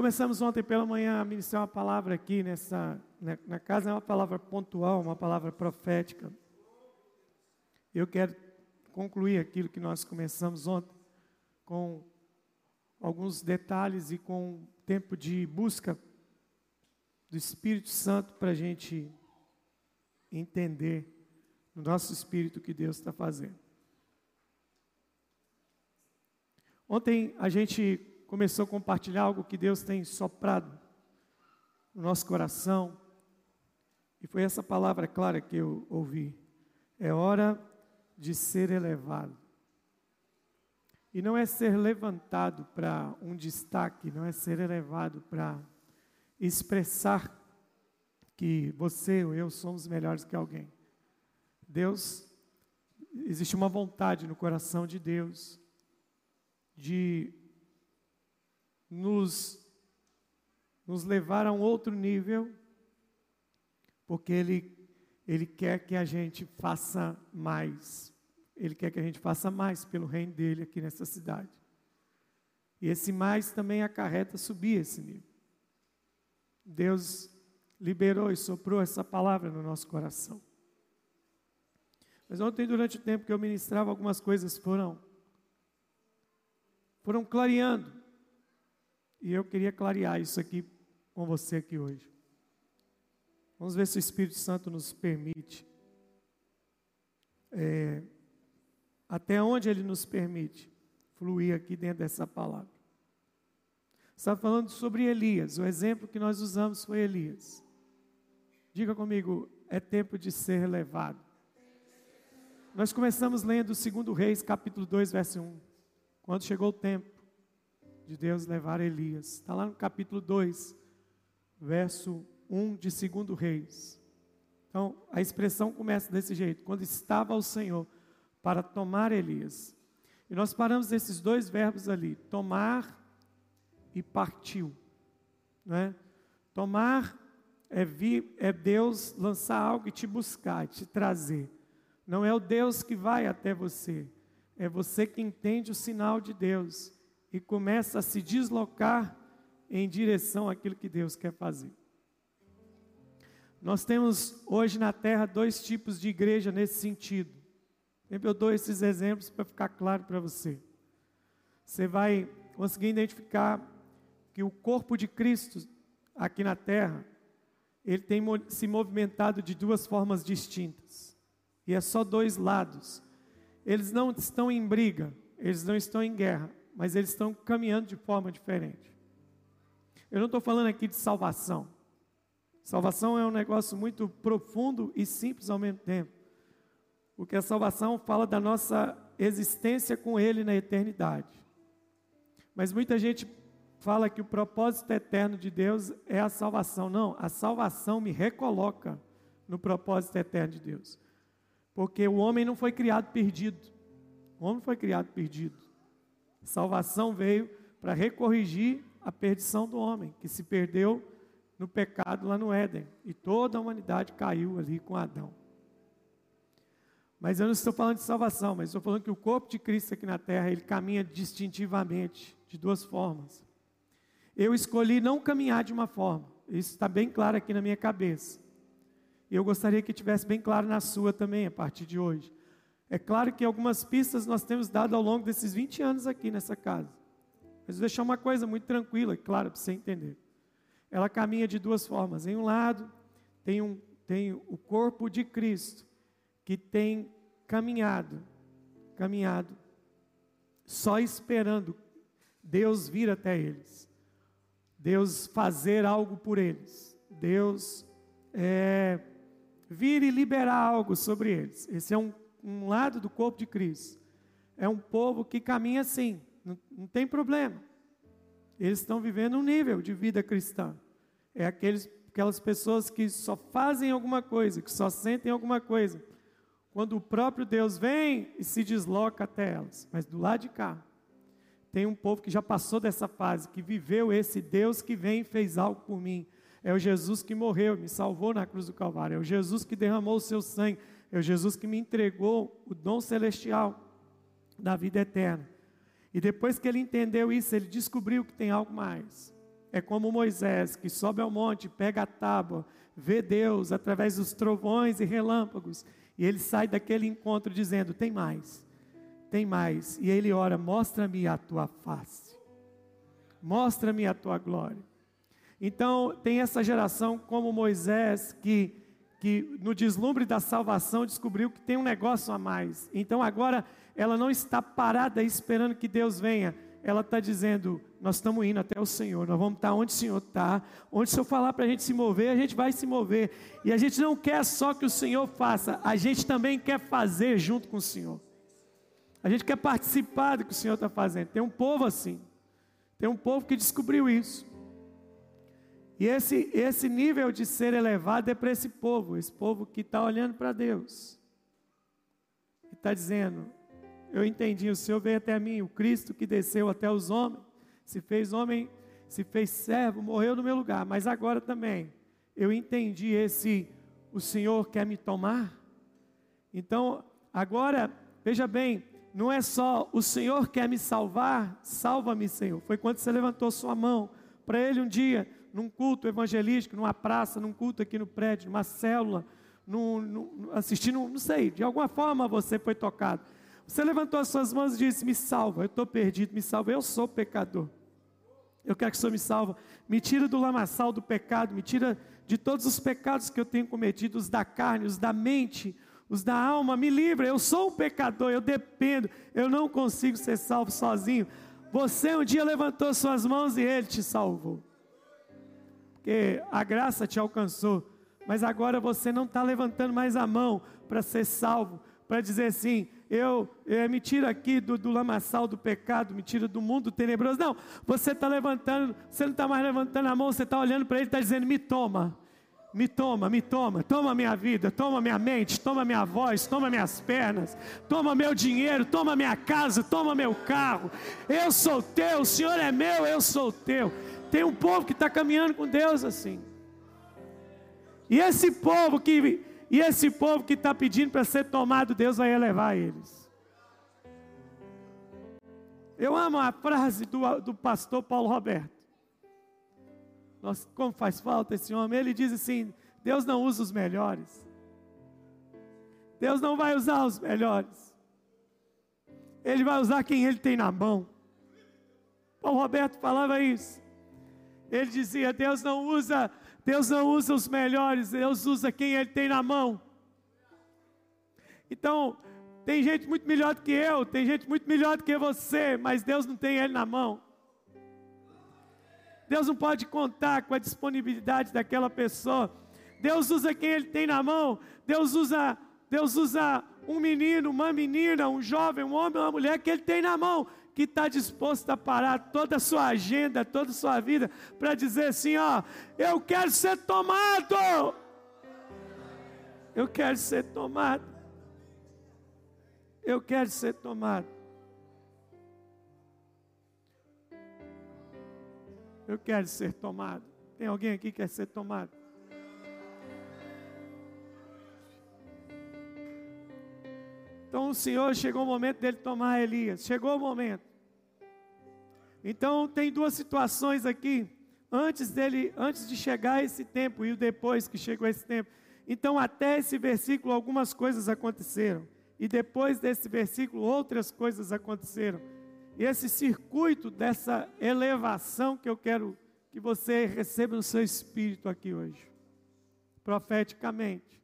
começamos ontem pela manhã a ministrar uma palavra aqui nessa na, na casa, é uma palavra pontual, uma palavra profética. Eu quero concluir aquilo que nós começamos ontem com alguns detalhes e com tempo de busca do Espírito Santo para a gente entender no nosso espírito o que Deus está fazendo. Ontem a gente começou a compartilhar algo que Deus tem soprado no nosso coração, e foi essa palavra clara que eu ouvi. É hora de ser elevado. E não é ser levantado para um destaque, não é ser elevado para expressar que você ou eu somos melhores que alguém. Deus, existe uma vontade no coração de Deus de nos, nos levar a um outro nível, porque Ele, Ele quer que a gente faça mais. Ele quer que a gente faça mais pelo reino dele aqui nessa cidade. E esse mais também acarreta subir esse nível. Deus liberou e soprou essa palavra no nosso coração. Mas ontem, durante o tempo que eu ministrava, algumas coisas foram foram clareando. E eu queria clarear isso aqui com você aqui hoje. Vamos ver se o Espírito Santo nos permite. É, até onde ele nos permite fluir aqui dentro dessa palavra. Está falando sobre Elias. O exemplo que nós usamos foi Elias. Diga comigo, é tempo de ser levado. Nós começamos lendo o 2 Reis, capítulo 2, verso 1. Quando chegou o tempo de Deus levar Elias. Está lá no capítulo 2, verso 1 de 2 Reis. Então, a expressão começa desse jeito: quando estava o Senhor para tomar Elias. E nós paramos esses dois verbos ali: tomar e partiu. Não é? Tomar é, vir, é Deus lançar algo e te buscar, te trazer. Não é o Deus que vai até você, é você que entende o sinal de Deus e começa a se deslocar em direção àquilo que Deus quer fazer. Nós temos hoje na terra dois tipos de igreja nesse sentido. Sempre eu dou esses exemplos para ficar claro para você. Você vai conseguir identificar que o corpo de Cristo aqui na terra, ele tem se movimentado de duas formas distintas. E é só dois lados. Eles não estão em briga, eles não estão em guerra, mas eles estão caminhando de forma diferente. Eu não estou falando aqui de salvação. Salvação é um negócio muito profundo e simples ao mesmo tempo. Porque a salvação fala da nossa existência com Ele na eternidade. Mas muita gente fala que o propósito eterno de Deus é a salvação. Não, a salvação me recoloca no propósito eterno de Deus. Porque o homem não foi criado perdido. O homem foi criado perdido. Salvação veio para recorrigir a perdição do homem, que se perdeu no pecado lá no Éden. E toda a humanidade caiu ali com Adão. Mas eu não estou falando de salvação, mas estou falando que o corpo de Cristo aqui na terra, ele caminha distintivamente, de duas formas. Eu escolhi não caminhar de uma forma, isso está bem claro aqui na minha cabeça. E eu gostaria que tivesse bem claro na sua também, a partir de hoje. É claro que algumas pistas nós temos dado ao longo desses 20 anos aqui nessa casa. Mas vou deixar uma coisa muito tranquila, claro, para você entender. Ela caminha de duas formas. Em um lado, tem, um, tem o corpo de Cristo, que tem caminhado, caminhado, só esperando Deus vir até eles, Deus fazer algo por eles, Deus é, vir e liberar algo sobre eles. Esse é um um lado do corpo de Cristo. É um povo que caminha assim, não, não tem problema. Eles estão vivendo um nível de vida cristã. É aqueles, aquelas pessoas que só fazem alguma coisa, que só sentem alguma coisa, quando o próprio Deus vem e se desloca até elas. Mas do lado de cá, tem um povo que já passou dessa fase, que viveu esse Deus que vem e fez algo por mim. É o Jesus que morreu, me salvou na cruz do Calvário. É o Jesus que derramou o seu sangue é o Jesus que me entregou o dom celestial da vida eterna. E depois que ele entendeu isso, ele descobriu que tem algo mais. é como Moisés, que sobe ao monte, pega a tábua, vê Deus através dos trovões e relâmpagos, e ele sai daquele encontro dizendo: Tem mais, tem mais. E ele ora: Mostra-me a tua face, mostra-me a tua glória. Então, tem essa geração como Moisés, que, que no deslumbre da salvação descobriu que tem um negócio a mais. Então, agora, ela não está parada esperando que Deus venha, ela está dizendo: Nós estamos indo até o Senhor, nós vamos estar onde o Senhor está, onde o Senhor falar para a gente se mover, a gente vai se mover. E a gente não quer só que o Senhor faça, a gente também quer fazer junto com o Senhor. A gente quer participar do que o Senhor está fazendo. Tem um povo assim, tem um povo que descobriu isso. E esse, esse nível de ser elevado é para esse povo, esse povo que está olhando para Deus. E está dizendo: Eu entendi, o Senhor veio até mim, o Cristo que desceu até os homens, se fez homem, se fez servo, morreu no meu lugar, mas agora também eu entendi esse: O Senhor quer me tomar. Então, agora, veja bem, não é só o Senhor quer me salvar, salva-me, Senhor. Foi quando você levantou sua mão para Ele um dia num culto evangelístico, numa praça, num culto aqui no prédio, numa célula, num, num, assistindo, não sei, de alguma forma você foi tocado. Você levantou as suas mãos e disse: Me salva, eu estou perdido, me salva, eu sou pecador. Eu quero que o Senhor me salva. Me tira do lamaçal do pecado, me tira de todos os pecados que eu tenho cometido, os da carne, os da mente, os da alma, me livra. Eu sou um pecador, eu dependo, eu não consigo ser salvo sozinho. Você um dia levantou suas mãos e Ele te salvou porque a graça te alcançou, mas agora você não está levantando mais a mão para ser salvo, para dizer assim: eu, eu, me tira aqui do, do lamaçal do pecado, me tira do mundo tenebroso. Não, você está levantando, você não está mais levantando a mão, você está olhando para ele e está dizendo: me toma. Me toma, me toma, toma minha vida, toma minha mente, toma minha voz, toma minhas pernas, toma meu dinheiro, toma minha casa, toma meu carro. Eu sou teu, o Senhor é meu, eu sou teu. Tem um povo que está caminhando com Deus assim. E esse povo que e esse povo que está pedindo para ser tomado, Deus vai elevar eles. Eu amo a frase do, do pastor Paulo Roberto. Nossa, como faz falta esse homem. Ele diz assim: Deus não usa os melhores. Deus não vai usar os melhores. Ele vai usar quem ele tem na mão. Paulo Roberto falava isso. Ele dizia: Deus não usa, Deus não usa os melhores, Deus usa quem Ele tem na mão. Então, tem gente muito melhor do que eu, tem gente muito melhor do que você, mas Deus não tem Ele na mão. Deus não pode contar com a disponibilidade daquela pessoa. Deus usa quem Ele tem na mão. Deus usa, Deus usa um menino, uma menina, um jovem, um homem, uma mulher que Ele tem na mão que está disposto a parar toda a sua agenda, toda a sua vida, para dizer assim: ó, eu quero ser tomado. Eu quero ser tomado. Eu quero ser tomado. Eu quero ser tomado. Tem alguém aqui que quer ser tomado? Então o Senhor chegou o momento dele tomar Elias. Chegou o momento. Então tem duas situações aqui, antes dele, antes de chegar esse tempo e o depois que chegou esse tempo. Então até esse versículo algumas coisas aconteceram e depois desse versículo outras coisas aconteceram. E esse circuito dessa elevação que eu quero que você receba no seu espírito aqui hoje, profeticamente.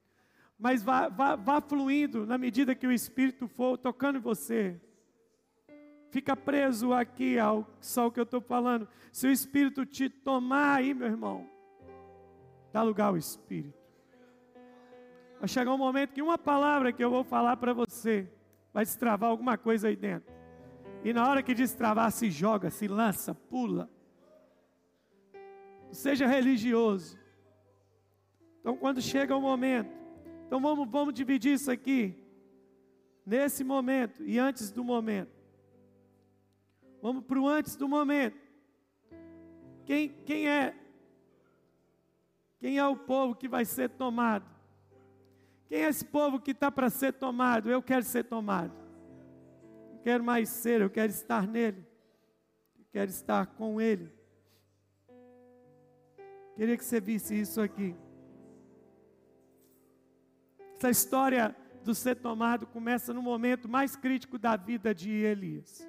Mas vá, vá, vá fluindo na medida que o Espírito for tocando em você, fica preso aqui ao só o que eu estou falando. Se o Espírito te tomar aí, meu irmão, dá lugar ao Espírito. Vai chegar um momento que uma palavra que eu vou falar para você vai destravar alguma coisa aí dentro. E na hora que destravar, se joga, se lança, pula. Seja religioso. Então, quando chega o momento, então vamos, vamos dividir isso aqui. Nesse momento e antes do momento. Vamos para o antes do momento. Quem, quem é? Quem é o povo que vai ser tomado? Quem é esse povo que está para ser tomado? Eu quero ser tomado. Não quero mais ser, eu quero estar nele. Eu quero estar com ele. Queria que você visse isso aqui. Essa história do ser tomado começa no momento mais crítico da vida de Elias.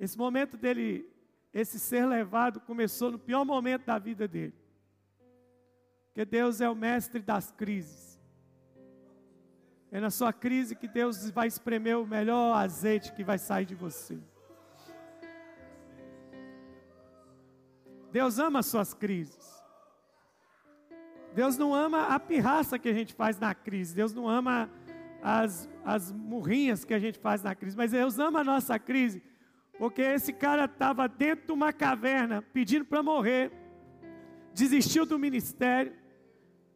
Esse momento dele, esse ser levado, começou no pior momento da vida dele. Porque Deus é o mestre das crises. É na sua crise que Deus vai espremer o melhor azeite que vai sair de você. Deus ama as suas crises. Deus não ama a pirraça que a gente faz na crise. Deus não ama as, as murrinhas que a gente faz na crise. Mas Deus ama a nossa crise. Porque esse cara estava dentro de uma caverna pedindo para morrer. Desistiu do ministério.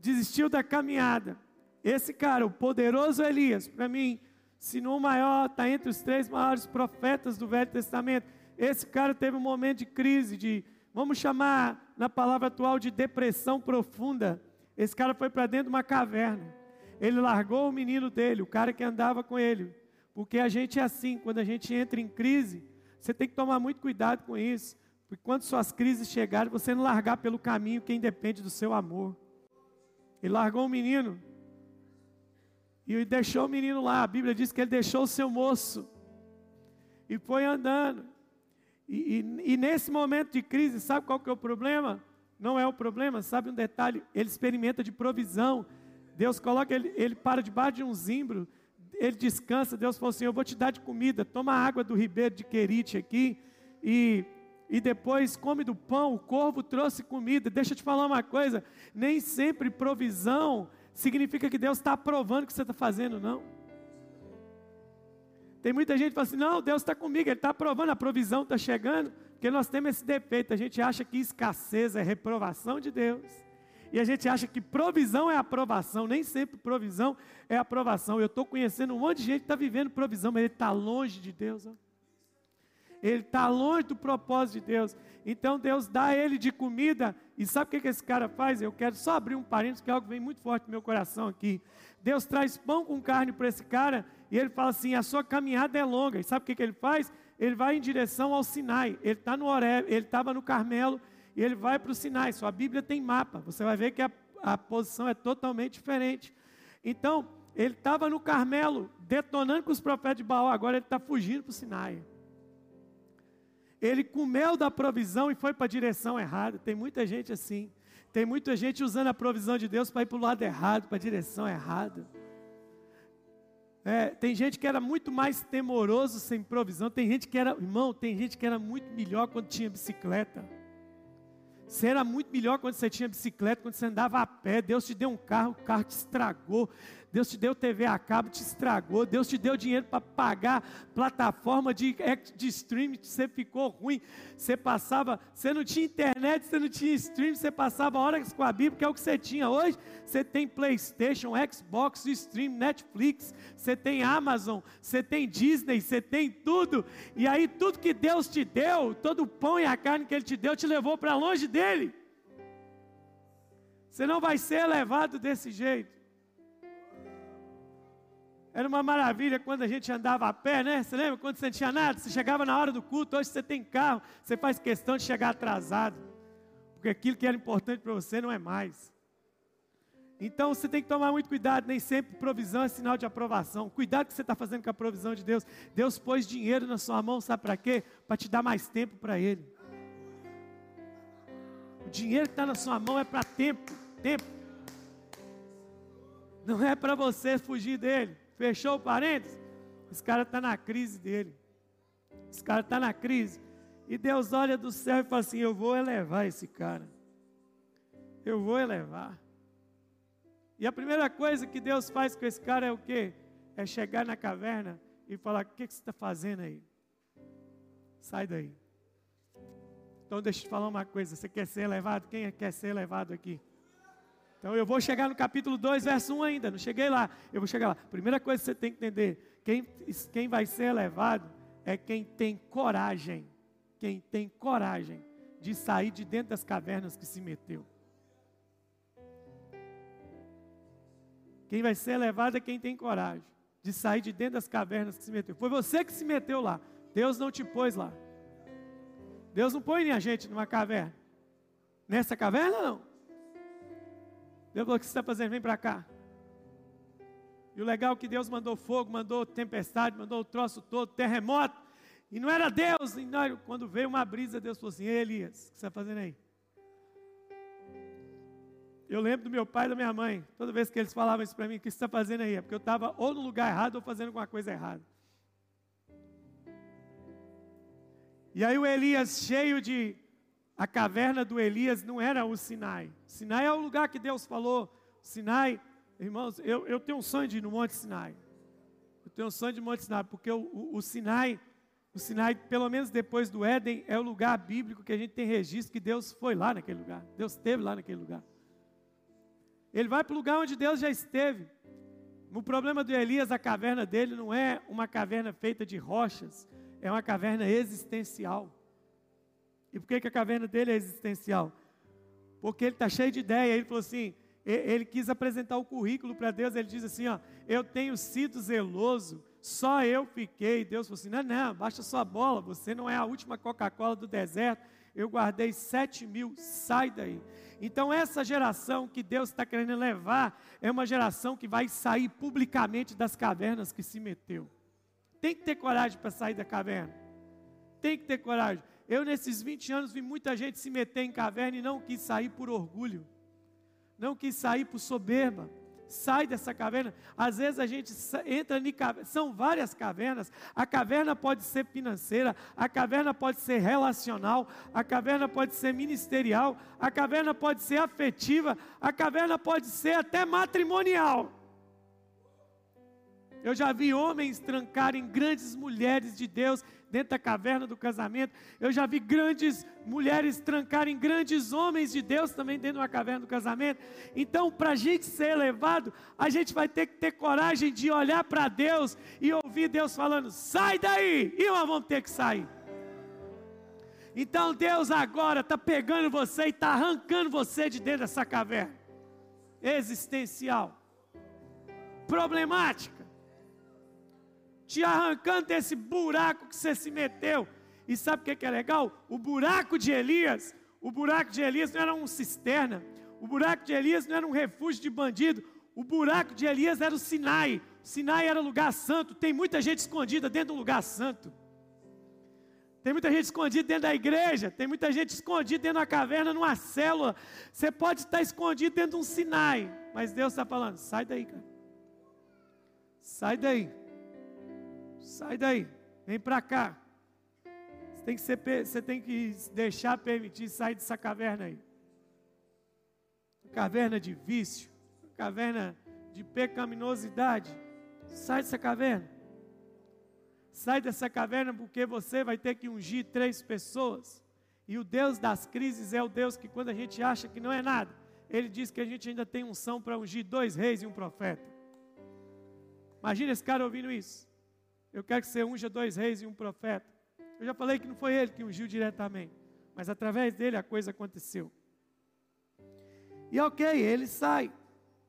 Desistiu da caminhada. Esse cara, o poderoso Elias, para mim, se não o maior, está entre os três maiores profetas do Velho Testamento. Esse cara teve um momento de crise, de vamos chamar na palavra atual de depressão profunda. Esse cara foi para dentro de uma caverna. Ele largou o menino dele, o cara que andava com ele. Porque a gente é assim, quando a gente entra em crise, você tem que tomar muito cuidado com isso. Porque quando suas crises chegarem, você não largar pelo caminho quem depende do seu amor. Ele largou o menino e deixou o menino lá. A Bíblia diz que ele deixou o seu moço e foi andando. E, e, e, nesse momento de crise, sabe qual que é o problema? Não é o problema, sabe um detalhe? Ele experimenta de provisão. Deus coloca ele, ele para debaixo de um zimbro, ele descansa. Deus falou assim: Eu vou te dar de comida, toma água do ribeiro de Querite aqui, e, e depois come do pão. O corvo trouxe comida. Deixa eu te falar uma coisa: nem sempre provisão significa que Deus está aprovando o que você está fazendo, não. Tem muita gente que fala assim: não, Deus está comigo, Ele está aprovando, a provisão está chegando, porque nós temos esse defeito, a gente acha que escassez é reprovação de Deus, e a gente acha que provisão é aprovação, nem sempre provisão é aprovação. Eu estou conhecendo um monte de gente que está vivendo provisão, mas ele está longe de Deus. Ó. Ele está longe do propósito de Deus. Então Deus dá a ele de comida. E sabe o que, que esse cara faz? Eu quero só abrir um parênteses, que é algo que vem muito forte no meu coração aqui. Deus traz pão com carne para esse cara e ele fala assim: a sua caminhada é longa. E sabe o que, que ele faz? Ele vai em direção ao Sinai. Ele está no Oreb, ele estava no Carmelo e ele vai para o Sinai. Sua Bíblia tem mapa. Você vai ver que a, a posição é totalmente diferente. Então, ele estava no Carmelo, detonando com os profetas de Baal. Agora ele está fugindo para o Sinai. Ele comeu da provisão e foi para a direção errada. Tem muita gente assim. Tem muita gente usando a provisão de Deus para ir para o lado errado, para a direção errada. É, tem gente que era muito mais temoroso sem provisão. Tem gente que era, irmão, tem gente que era muito melhor quando tinha bicicleta. Você era muito melhor quando você tinha bicicleta, quando você andava a pé. Deus te deu um carro, o carro te estragou. Deus te deu TV a cabo, te estragou. Deus te deu dinheiro para pagar plataforma de, de streaming, você ficou ruim. Você passava, você não tinha internet, você não tinha streaming, você passava horas com a Bíblia, que é o que você tinha. Hoje você tem PlayStation, Xbox, stream, Netflix, você tem Amazon, você tem Disney, você tem tudo. E aí tudo que Deus te deu, todo o pão e a carne que Ele te deu, te levou para longe dele. Você não vai ser levado desse jeito. Era uma maravilha quando a gente andava a pé, né? Você lembra quando você não tinha nada? Você chegava na hora do culto, hoje você tem carro, você faz questão de chegar atrasado. Porque aquilo que era importante para você não é mais. Então você tem que tomar muito cuidado, nem sempre provisão é sinal de aprovação. Cuidado que você está fazendo com a provisão de Deus. Deus pôs dinheiro na sua mão, sabe para quê? Para te dar mais tempo para Ele. O dinheiro que está na sua mão é para tempo, tempo. Não é para você fugir dele. Fechou o parênteses? Esse cara está na crise dele. Esse cara está na crise. E Deus olha do céu e fala assim: Eu vou elevar esse cara. Eu vou elevar. E a primeira coisa que Deus faz com esse cara é o quê? É chegar na caverna e falar: O que, que você está fazendo aí? Sai daí. Então deixa eu te falar uma coisa: você quer ser elevado? Quem é quer ser elevado aqui? Então eu vou chegar no capítulo 2, verso 1 ainda, não cheguei lá. Eu vou chegar lá. Primeira coisa que você tem que entender: quem, quem vai ser elevado é quem tem coragem, quem tem coragem de sair de dentro das cavernas que se meteu. Quem vai ser elevado é quem tem coragem de sair de dentro das cavernas que se meteu. Foi você que se meteu lá. Deus não te pôs lá. Deus não põe a gente numa caverna. Nessa caverna não. Deus falou: O que você está fazendo? Vem para cá. E o legal é que Deus mandou fogo, mandou tempestade, mandou o troço todo, terremoto. E não era Deus. E não, quando veio uma brisa, Deus falou assim: Elias, o que você está fazendo aí? Eu lembro do meu pai e da minha mãe, toda vez que eles falavam isso para mim, o que você está fazendo aí? É porque eu estava ou no lugar errado ou fazendo alguma coisa errada. E aí o Elias, cheio de. A caverna do Elias não era o Sinai. Sinai é o lugar que Deus falou. Sinai, irmãos, eu, eu tenho um sonho de ir no Monte Sinai. Eu tenho um sonho de Monte Sinai, porque o, o, o Sinai, o Sinai, pelo menos depois do Éden, é o lugar bíblico que a gente tem registro que Deus foi lá naquele lugar. Deus esteve lá naquele lugar. Ele vai para o lugar onde Deus já esteve. O problema do Elias, a caverna dele não é uma caverna feita de rochas, é uma caverna existencial. E por que, que a caverna dele é existencial? Porque ele está cheio de ideia. Ele falou assim: ele quis apresentar o currículo para Deus. Ele diz assim: ó, eu tenho sido zeloso, só eu fiquei. Deus falou assim: não, não, baixa sua bola, você não é a última Coca-Cola do deserto. Eu guardei sete mil, sai daí. Então, essa geração que Deus está querendo levar é uma geração que vai sair publicamente das cavernas que se meteu. Tem que ter coragem para sair da caverna. Tem que ter coragem. Eu, nesses 20 anos, vi muita gente se meter em caverna e não quis sair por orgulho, não quis sair por soberba sai dessa caverna. Às vezes a gente entra em caverna, são várias cavernas. A caverna pode ser financeira, a caverna pode ser relacional, a caverna pode ser ministerial, a caverna pode ser afetiva, a caverna pode ser até matrimonial. Eu já vi homens trancarem grandes mulheres de Deus dentro da caverna do casamento. Eu já vi grandes mulheres trancarem grandes homens de Deus também dentro da caverna do casamento. Então, para a gente ser elevado, a gente vai ter que ter coragem de olhar para Deus e ouvir Deus falando: sai daí! E nós vamos ter que sair. Então Deus agora está pegando você e está arrancando você de dentro dessa caverna existencial, problemática te arrancando desse buraco que você se meteu. E sabe o que é legal? O buraco de Elias, o buraco de Elias não era uma cisterna, o buraco de Elias não era um refúgio de bandido, o buraco de Elias era o Sinai. O Sinai era lugar santo. Tem muita gente escondida dentro do lugar santo. Tem muita gente escondida dentro da igreja. Tem muita gente escondida dentro da caverna, numa célula. Você pode estar escondido dentro de um Sinai. Mas Deus está falando: sai daí, cara. Sai daí. Sai daí, vem para cá. Você tem, que ser, você tem que deixar permitir sair dessa caverna aí. Caverna de vício, caverna de pecaminosidade. Sai dessa caverna. Sai dessa caverna porque você vai ter que ungir três pessoas. E o Deus das crises é o Deus que, quando a gente acha que não é nada, Ele diz que a gente ainda tem unção para ungir dois reis e um profeta. Imagina esse cara ouvindo isso. Eu quero que você unja dois reis e um profeta. Eu já falei que não foi ele que ungiu diretamente, mas através dele a coisa aconteceu. E ok, ele sai.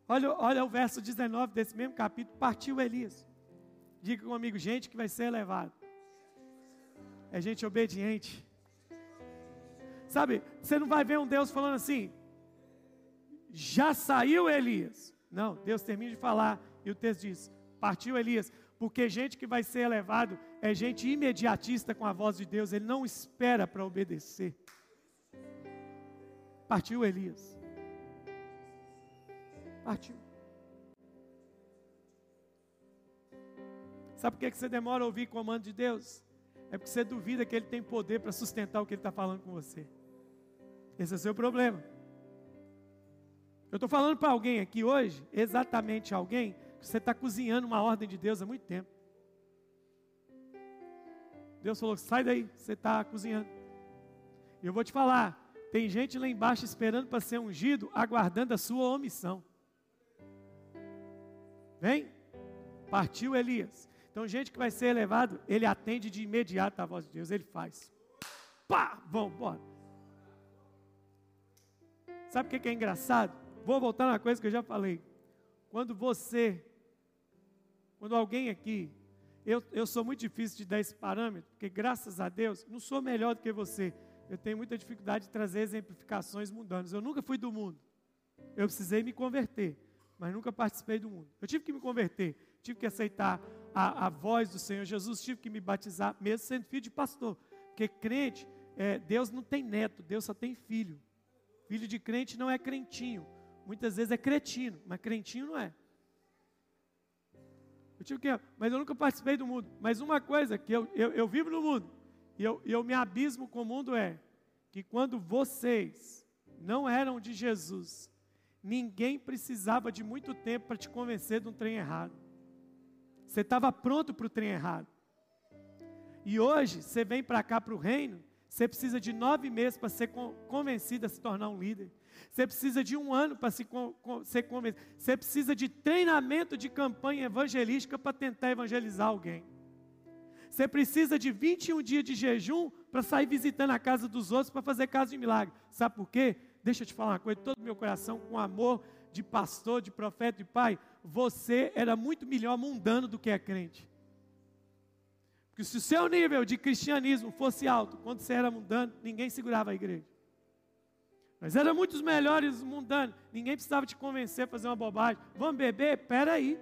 Olha, olha o verso 19 desse mesmo capítulo. Partiu Elias. Diga comigo, gente que vai ser elevado. É gente obediente. Sabe, você não vai ver um Deus falando assim, já saiu Elias. Não, Deus termina de falar e o texto diz: partiu Elias. Porque gente que vai ser elevado é gente imediatista com a voz de Deus, ele não espera para obedecer. Partiu Elias. Partiu. Sabe por que você demora a ouvir comando de Deus? É porque você duvida que Ele tem poder para sustentar o que Ele está falando com você. Esse é o seu problema. Eu estou falando para alguém aqui hoje, exatamente alguém, você está cozinhando uma ordem de Deus há muito tempo. Deus falou: sai daí, você está cozinhando. Eu vou te falar: tem gente lá embaixo esperando para ser ungido, aguardando a sua omissão. Vem, partiu Elias. Então, gente que vai ser elevado, ele atende de imediato a voz de Deus, ele faz. Pá, vamos, bora. Sabe o que é engraçado? Vou voltar uma coisa que eu já falei. Quando você quando alguém aqui, eu, eu sou muito difícil de dar esse parâmetro, porque graças a Deus, não sou melhor do que você, eu tenho muita dificuldade de trazer exemplificações mundanas. Eu nunca fui do mundo. Eu precisei me converter, mas nunca participei do mundo. Eu tive que me converter, tive que aceitar a, a voz do Senhor Jesus, tive que me batizar, mesmo sendo filho de pastor. Porque crente, é, Deus não tem neto, Deus só tem filho. Filho de crente não é crentinho. Muitas vezes é cretino, mas crentinho não é. Eu tive que, mas eu nunca participei do mundo. Mas uma coisa que eu, eu, eu vivo no mundo, e eu, eu me abismo com o mundo é que quando vocês não eram de Jesus, ninguém precisava de muito tempo para te convencer de um trem errado. Você estava pronto para o trem errado. E hoje, você vem para cá para o reino, você precisa de nove meses para ser convencido a se tornar um líder. Você precisa de um ano para se ser convencido. Você precisa de treinamento de campanha evangelística para tentar evangelizar alguém. Você precisa de 21 dias de jejum para sair visitando a casa dos outros para fazer caso de milagre. Sabe por quê? Deixa eu te falar uma coisa, todo o meu coração, com amor de pastor, de profeta e pai, você era muito melhor mundano do que é crente. Porque se o seu nível de cristianismo fosse alto, quando você era mundano, ninguém segurava a igreja. Mas era muitos melhores mundanos, ninguém precisava te convencer a fazer uma bobagem. Vamos beber? Pera aí.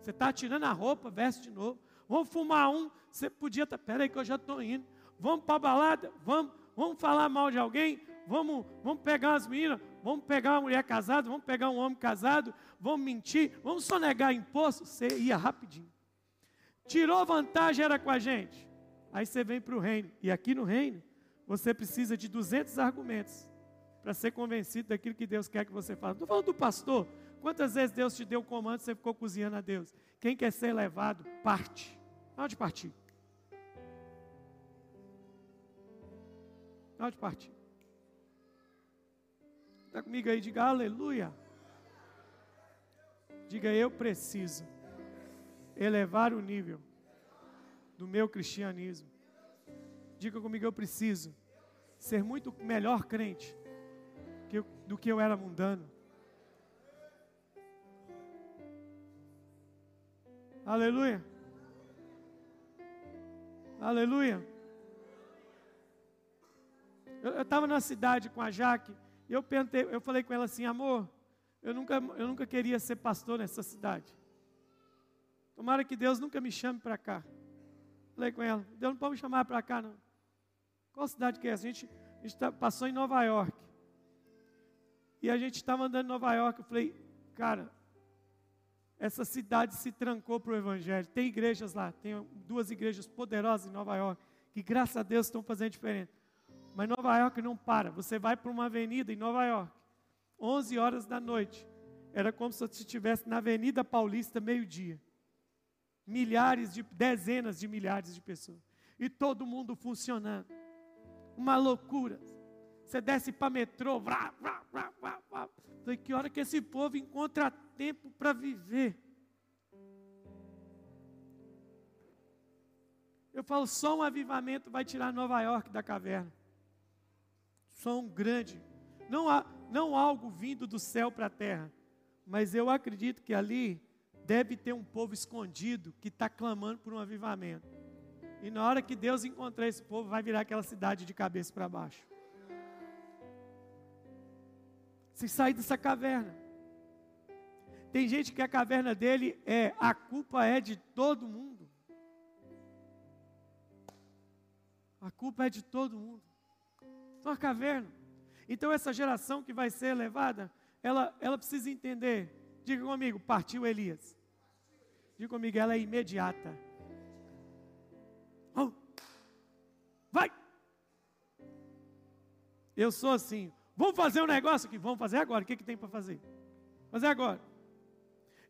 Você está tirando a roupa, veste de novo. Vamos fumar um, você podia estar, tá, peraí que eu já estou indo. Vamos para a balada, vamos, vamos falar mal de alguém, vamos, vamos pegar umas meninas, vamos pegar uma mulher casada, vamos pegar um homem casado, vamos mentir, vamos só negar imposto. Você ia rapidinho. Tirou vantagem, era com a gente. Aí você vem para o reino. E aqui no reino, você precisa de 200 argumentos para ser convencido daquilo que Deus quer que você faça. Estou falando do pastor. Quantas vezes Deus te deu o comando e você ficou cozinhando a Deus? Quem quer ser levado, parte. Pode partir. Pode partir. Está comigo aí? Diga aleluia. Diga eu preciso elevar o nível do meu cristianismo. Diga comigo, eu preciso ser muito melhor crente do que eu era mundano. Aleluia. Aleluia. Eu estava na cidade com a Jaque e eu, perguntei, eu falei com ela assim, amor, eu nunca, eu nunca queria ser pastor nessa cidade. Tomara que Deus nunca me chame para cá. Falei com ela, Deus não pode me chamar para cá, não. Qual cidade que é essa? A gente, a gente tá, passou em Nova York. E a gente estava andando em Nova York. Eu falei, cara, essa cidade se trancou para o Evangelho. Tem igrejas lá, tem duas igrejas poderosas em Nova York, que graças a Deus estão fazendo diferença. Mas Nova York não para. Você vai para uma avenida em Nova York, 11 horas da noite. Era como se você estivesse na Avenida Paulista, meio-dia. Milhares de, dezenas de milhares de pessoas. E todo mundo funcionando. Uma loucura. Você desce para metrô. Vrá, vrá, vrá, vrá, vrá. Falei, que hora que esse povo encontra tempo para viver? Eu falo, só um avivamento vai tirar Nova York da caverna som grande. Não, há, não algo vindo do céu para a terra, mas eu acredito que ali deve ter um povo escondido que está clamando por um avivamento. E na hora que Deus encontrar esse povo, vai virar aquela cidade de cabeça para baixo. Se sair dessa caverna. Tem gente que a caverna dele é a culpa é de todo mundo. A culpa é de todo mundo uma caverna. Então essa geração que vai ser levada, ela, ela precisa entender. Diga comigo, partiu Elias. Diga comigo, ela é imediata. Oh. Vai! Eu sou assim. Vamos fazer um negócio aqui? Vamos fazer agora. O que, que tem para fazer? Fazer agora.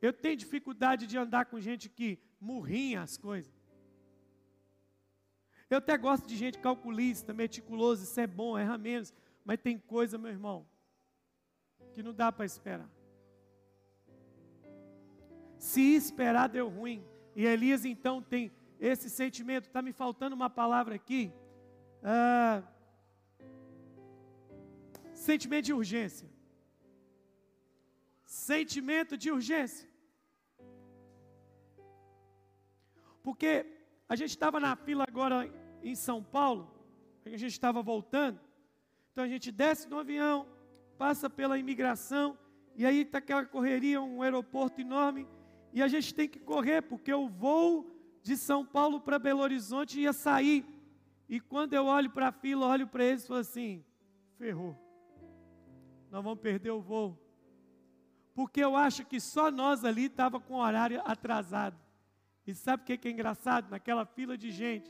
Eu tenho dificuldade de andar com gente que murrinha as coisas. Eu até gosto de gente calculista, meticulosa, isso é bom, erra menos. Mas tem coisa, meu irmão, que não dá para esperar. Se esperar, deu ruim. E Elias então tem esse sentimento. Está me faltando uma palavra aqui. Ah, sentimento de urgência. Sentimento de urgência. Porque a gente estava na fila agora em São Paulo, a gente estava voltando. Então a gente desce do avião, passa pela imigração, e aí está aquela correria, um aeroporto enorme, e a gente tem que correr, porque o voo de São Paulo para Belo Horizonte ia sair. E quando eu olho para a fila, olho para eles e falo assim: ferrou, nós vamos perder o voo. Porque eu acho que só nós ali estava com o horário atrasado. E sabe o que, que é engraçado? Naquela fila de gente,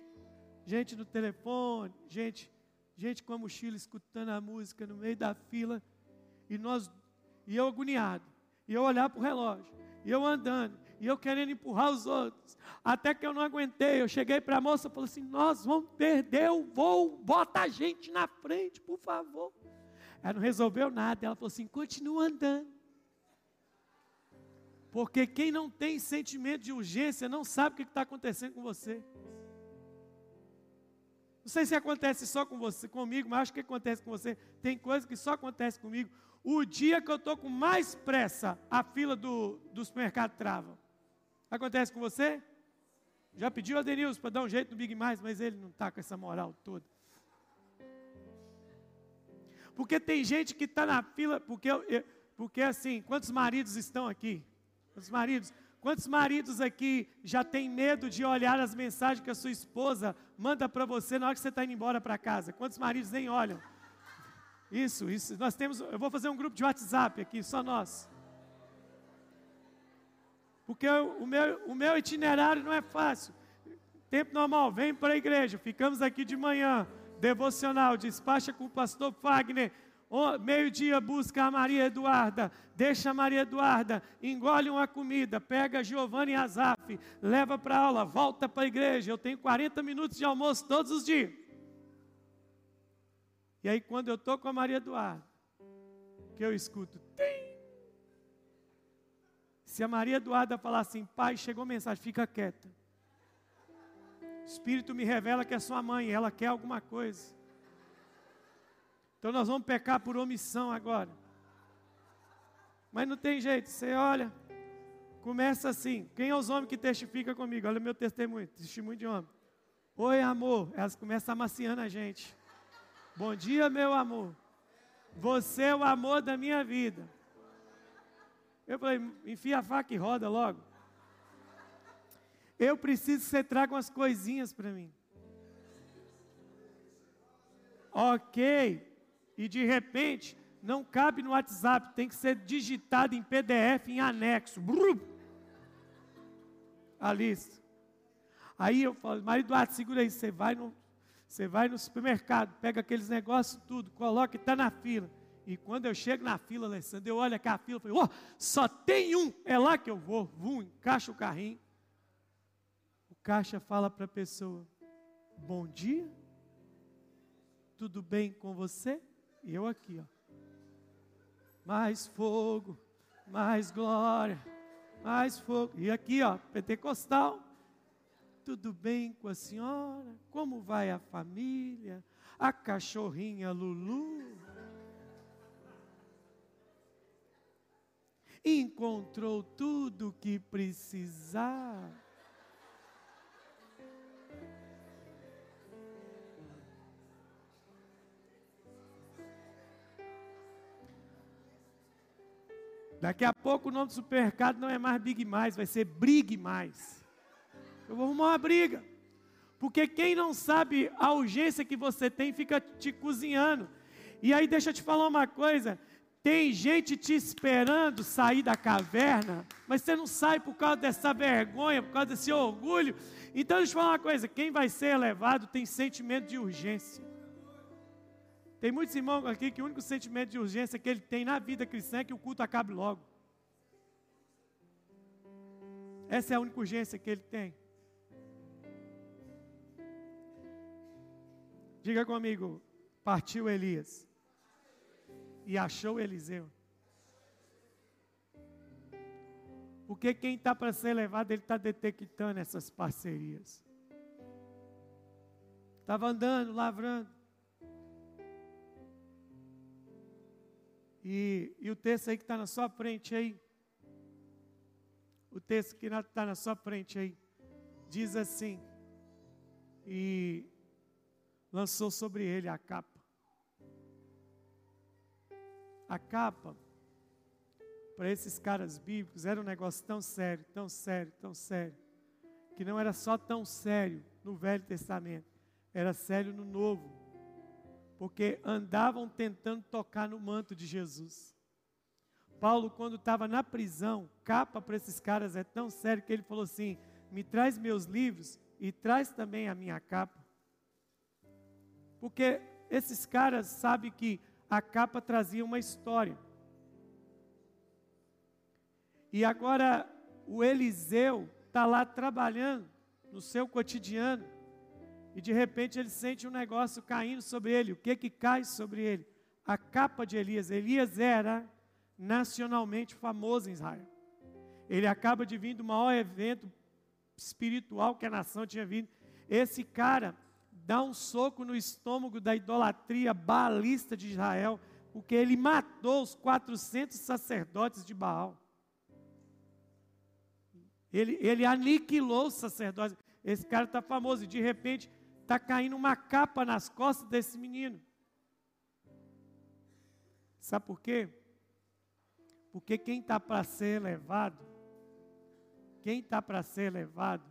gente no telefone, gente, gente com a mochila escutando a música no meio da fila, e nós, e eu agoniado, e eu olhar para o relógio, e eu andando, e eu querendo empurrar os outros, até que eu não aguentei, eu cheguei para a moça e falei assim, nós vamos perder o voo, bota a gente na frente, por favor. Ela não resolveu nada, ela falou assim, continua andando. Porque quem não tem sentimento de urgência não sabe o que está acontecendo com você. Não sei se acontece só com você, comigo, mas acho que acontece com você. Tem coisa que só acontece comigo. O dia que eu estou com mais pressa, a fila do, do supermercado trava. Acontece com você? Já pediu a Denilson para dar um jeito no Big Mais, mas ele não está com essa moral toda. Porque tem gente que está na fila, porque, porque assim, quantos maridos estão aqui? Os maridos, quantos maridos aqui já tem medo de olhar as mensagens que a sua esposa manda para você na hora que você está indo embora para casa? Quantos maridos nem olham? Isso, isso. Nós temos, eu vou fazer um grupo de WhatsApp aqui, só nós. Porque o meu, o meu itinerário não é fácil. Tempo normal, vem para a igreja, ficamos aqui de manhã, devocional, despacha com o pastor Fagner, meio-dia busca a Maria Eduarda, deixa a Maria Eduarda, engole uma comida, pega Giovanni e Azaf, leva para aula, volta para a igreja. Eu tenho 40 minutos de almoço todos os dias. E aí, quando eu estou com a Maria Eduarda, que eu escuto, tem. Se a Maria Eduarda falar assim, pai, chegou mensagem, fica quieta. Espírito me revela que é sua mãe, ela quer alguma coisa. Então nós vamos pecar por omissão agora. Mas não tem jeito, você olha, começa assim. Quem é os homens que testificam comigo? Olha o meu testemunho, testemunho de homem. Oi, amor. Elas começam amaciando a gente. Bom dia, meu amor. Você é o amor da minha vida. Eu falei, enfia a faca e roda logo. Eu preciso que você traga umas coisinhas para mim. Ok e de repente não cabe no WhatsApp, tem que ser digitado em PDF, em anexo. Brum! A lista. Aí eu falo, marido Eduardo, segura aí, você vai no, você vai no supermercado, pega aqueles negócios tudo, coloca e está na fila. E quando eu chego na fila, Alessandro, eu olho aquela fila e falo, oh, só tem um, é lá que eu vou. Vum, encaixa o carrinho. Caixa fala para a pessoa, bom dia, tudo bem com você? E eu aqui, ó. Mais fogo, mais glória, mais fogo. E aqui, ó, pentecostal. Tudo bem com a senhora? Como vai a família? A cachorrinha Lulu? Encontrou tudo o que precisava. Daqui a pouco o nome do supermercado não é mais Big Mais, vai ser Brig Mais. Eu vou arrumar uma briga. Porque quem não sabe a urgência que você tem fica te cozinhando. E aí deixa eu te falar uma coisa. Tem gente te esperando sair da caverna, mas você não sai por causa dessa vergonha, por causa desse orgulho. Então deixa eu te falar uma coisa: quem vai ser elevado tem sentimento de urgência. Tem muitos irmãos aqui que o único sentimento de urgência que ele tem na vida cristã é que o culto acabe logo. Essa é a única urgência que ele tem. Diga comigo, partiu Elias e achou Eliseu. Porque quem está para ser levado, ele está detectando essas parcerias. Estava andando, lavrando. E, e o texto aí que está na sua frente aí, o texto que está na sua frente aí, diz assim: E lançou sobre ele a capa. A capa, para esses caras bíblicos, era um negócio tão sério, tão sério, tão sério, que não era só tão sério no Velho Testamento, era sério no Novo, porque andavam tentando tocar no manto de Jesus. Paulo, quando estava na prisão, capa para esses caras é tão sério que ele falou assim: me traz meus livros e traz também a minha capa. Porque esses caras sabem que a capa trazia uma história. E agora o Eliseu está lá trabalhando no seu cotidiano. E de repente ele sente um negócio caindo sobre ele. O que que cai sobre ele? A capa de Elias. Elias era nacionalmente famoso em Israel. Ele acaba de vir do maior evento espiritual que a nação tinha vindo. Esse cara dá um soco no estômago da idolatria baalista de Israel, porque ele matou os 400 sacerdotes de Baal. Ele, ele aniquilou os sacerdotes. Esse cara está famoso e de repente está caindo uma capa nas costas desse menino. Sabe por quê? Porque quem está para ser elevado, quem está para ser elevado,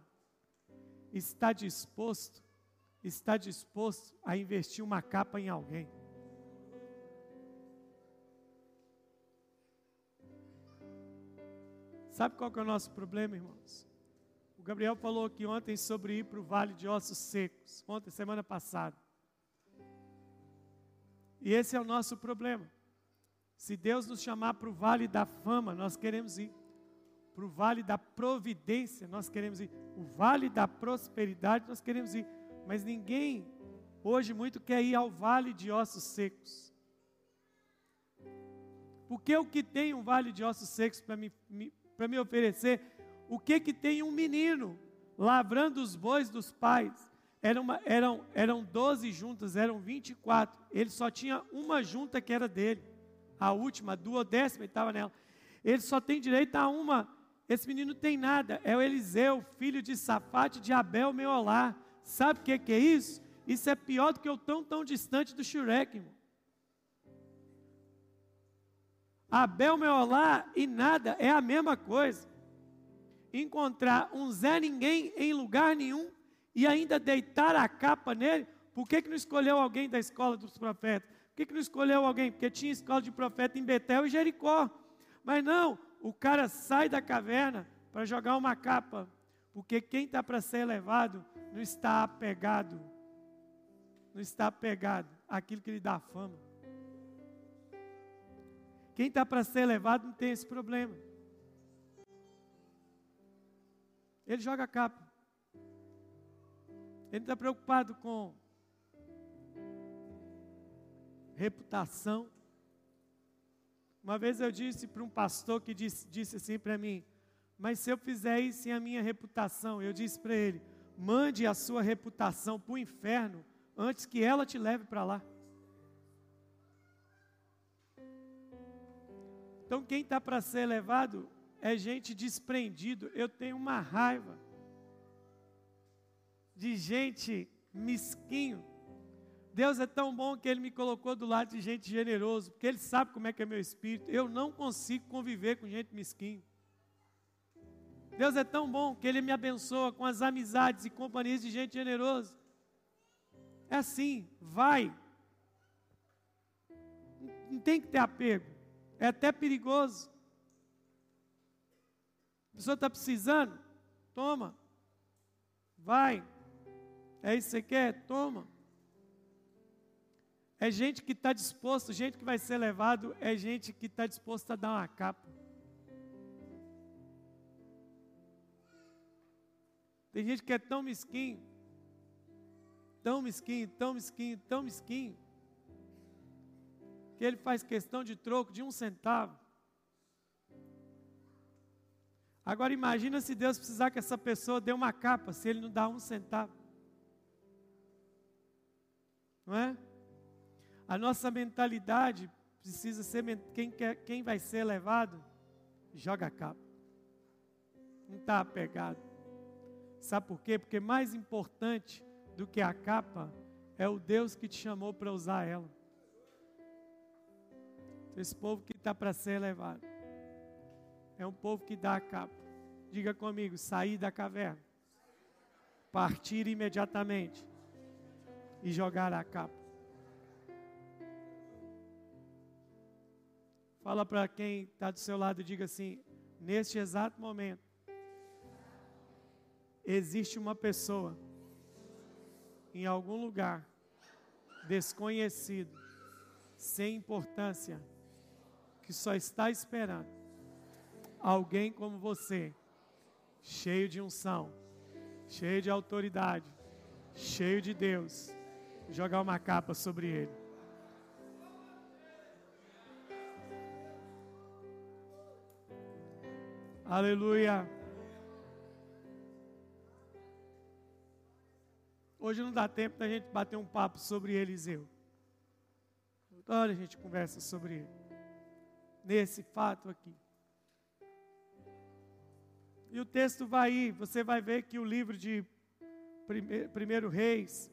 está disposto, está disposto a investir uma capa em alguém. Sabe qual que é o nosso problema, irmãos? O Gabriel falou aqui ontem sobre ir para o vale de ossos secos, ontem, semana passada. E esse é o nosso problema. Se Deus nos chamar para o vale da fama, nós queremos ir. Para o vale da providência, nós queremos ir. O vale da prosperidade, nós queremos ir. Mas ninguém, hoje, muito quer ir ao vale de ossos secos. Porque o que tem um vale de ossos secos para me, me, me oferecer? O que, que tem um menino lavrando os bois dos pais? Era uma, eram, eram 12 juntas, eram 24. Ele só tinha uma junta que era dele a última, a duodécima, ele estava nela. Ele só tem direito a uma. Esse menino tem nada. É o Eliseu, filho de Safate de Abel Meolá. Sabe o que, que é isso? Isso é pior do que o tão, tão distante do Shurek, irmão. Abel Meolá e nada é a mesma coisa. Encontrar um Zé Ninguém em lugar nenhum e ainda deitar a capa nele. Por que, que não escolheu alguém da escola dos profetas? Por que, que não escolheu alguém? Porque tinha escola de profeta em Betel e Jericó. Mas não, o cara sai da caverna para jogar uma capa. Porque quem está para ser elevado não está apegado. Não está apegado àquilo que lhe dá fama. Quem está para ser elevado não tem esse problema. Ele joga a capa. Ele está preocupado com reputação. Uma vez eu disse para um pastor que disse, disse assim para mim: Mas se eu fizer isso em a minha reputação, eu disse para ele: Mande a sua reputação para o inferno antes que ela te leve para lá. Então, quem está para ser levado é gente desprendido. Eu tenho uma raiva de gente mesquinho Deus é tão bom que Ele me colocou do lado de gente generoso, porque Ele sabe como é que é meu espírito. Eu não consigo conviver com gente mesquinha. Deus é tão bom que Ele me abençoa com as amizades e companhias de gente generosa. É assim, vai. Não tem que ter apego. É até perigoso. A pessoa está precisando? Toma. Vai. É isso que você quer? Toma. É gente que está disposto, gente que vai ser levado, é gente que está disposto a dar uma capa. Tem gente que é tão mesquinho, tão mesquinho, tão mesquinho, tão mesquinho, que ele faz questão de troco de um centavo. Agora imagina se Deus precisar que essa pessoa dê uma capa, se ele não dá um centavo. Não é? A nossa mentalidade precisa ser quem, quer, quem vai ser levado, joga a capa. Não está apegado. Sabe por quê? Porque mais importante do que a capa é o Deus que te chamou para usar ela. Esse povo que está para ser levado é um povo que dá a capa. Diga comigo: sair da caverna, partir imediatamente e jogar a capa. Fala para quem está do seu lado e diga assim: neste exato momento, existe uma pessoa em algum lugar, desconhecido, sem importância, que só está esperando alguém como você, cheio de unção, cheio de autoridade, cheio de Deus, jogar uma capa sobre ele. Aleluia. Hoje não dá tempo da gente bater um papo sobre Eliseu. Toda hora a gente conversa sobre ele. Nesse fato aqui. E o texto vai ir, você vai ver que o livro de Primeiro Reis,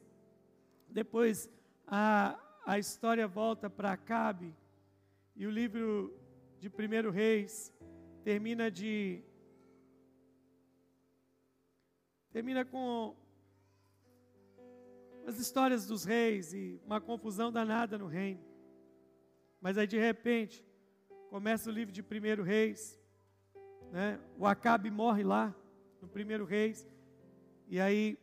depois a, a história volta para Acabe, e o livro de Primeiro Reis termina de termina com as histórias dos reis e uma confusão danada no reino. Mas aí de repente, começa o livro de Primeiro Reis, né? O Acabe morre lá no Primeiro Reis, e aí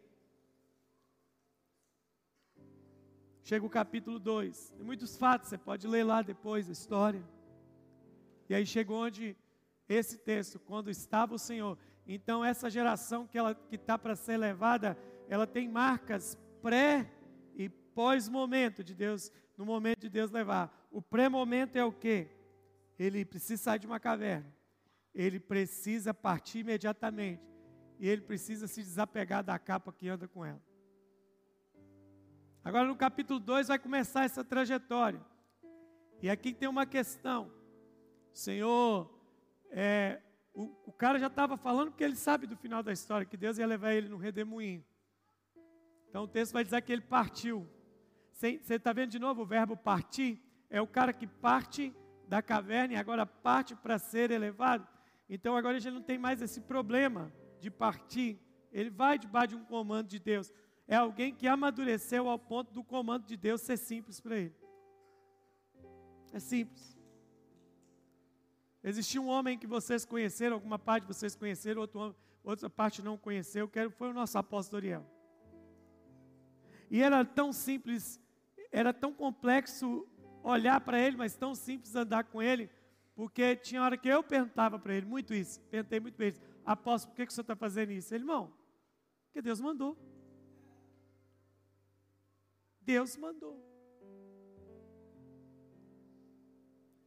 chega o capítulo 2. Tem muitos fatos, você pode ler lá depois a história. E aí chegou onde esse texto, quando estava o Senhor. Então essa geração que ela que está para ser levada, ela tem marcas pré e pós-momento de Deus, no momento de Deus levar. O pré-momento é o quê? Ele precisa sair de uma caverna. Ele precisa partir imediatamente. E ele precisa se desapegar da capa que anda com ela. Agora no capítulo 2 vai começar essa trajetória. E aqui tem uma questão. Senhor, é, o, o, cara já estava falando porque ele sabe do final da história, que Deus ia levar ele no redemoinho. Então o texto vai dizer que ele partiu. Você está vendo de novo o verbo partir? É o cara que parte da caverna e agora parte para ser elevado. Então agora ele não tem mais esse problema de partir. Ele vai debaixo de um comando de Deus. É alguém que amadureceu ao ponto do comando de Deus ser simples para ele. É simples. Existia um homem que vocês conheceram, alguma parte vocês conheceram, outro, outra parte não conheceu, que foi o nosso apóstolo Ariel. E era tão simples, era tão complexo olhar para ele, mas tão simples andar com ele, porque tinha hora que eu perguntava para ele, muito isso, perguntei muito para ele, apóstolo, por que, que o senhor está fazendo isso? Ele, irmão, porque Deus mandou. Deus mandou.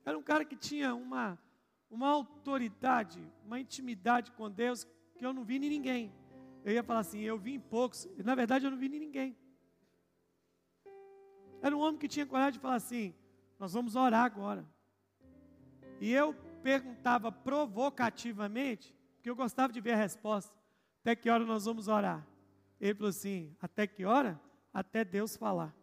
Era um cara que tinha uma, uma autoridade, uma intimidade com Deus que eu não vi em ninguém. Eu ia falar assim, eu vi em poucos, na verdade eu não vi em ninguém. Era um homem que tinha coragem de falar assim: Nós vamos orar agora. E eu perguntava provocativamente, porque eu gostava de ver a resposta: Até que hora nós vamos orar? Ele falou assim: Até que hora? Até Deus falar.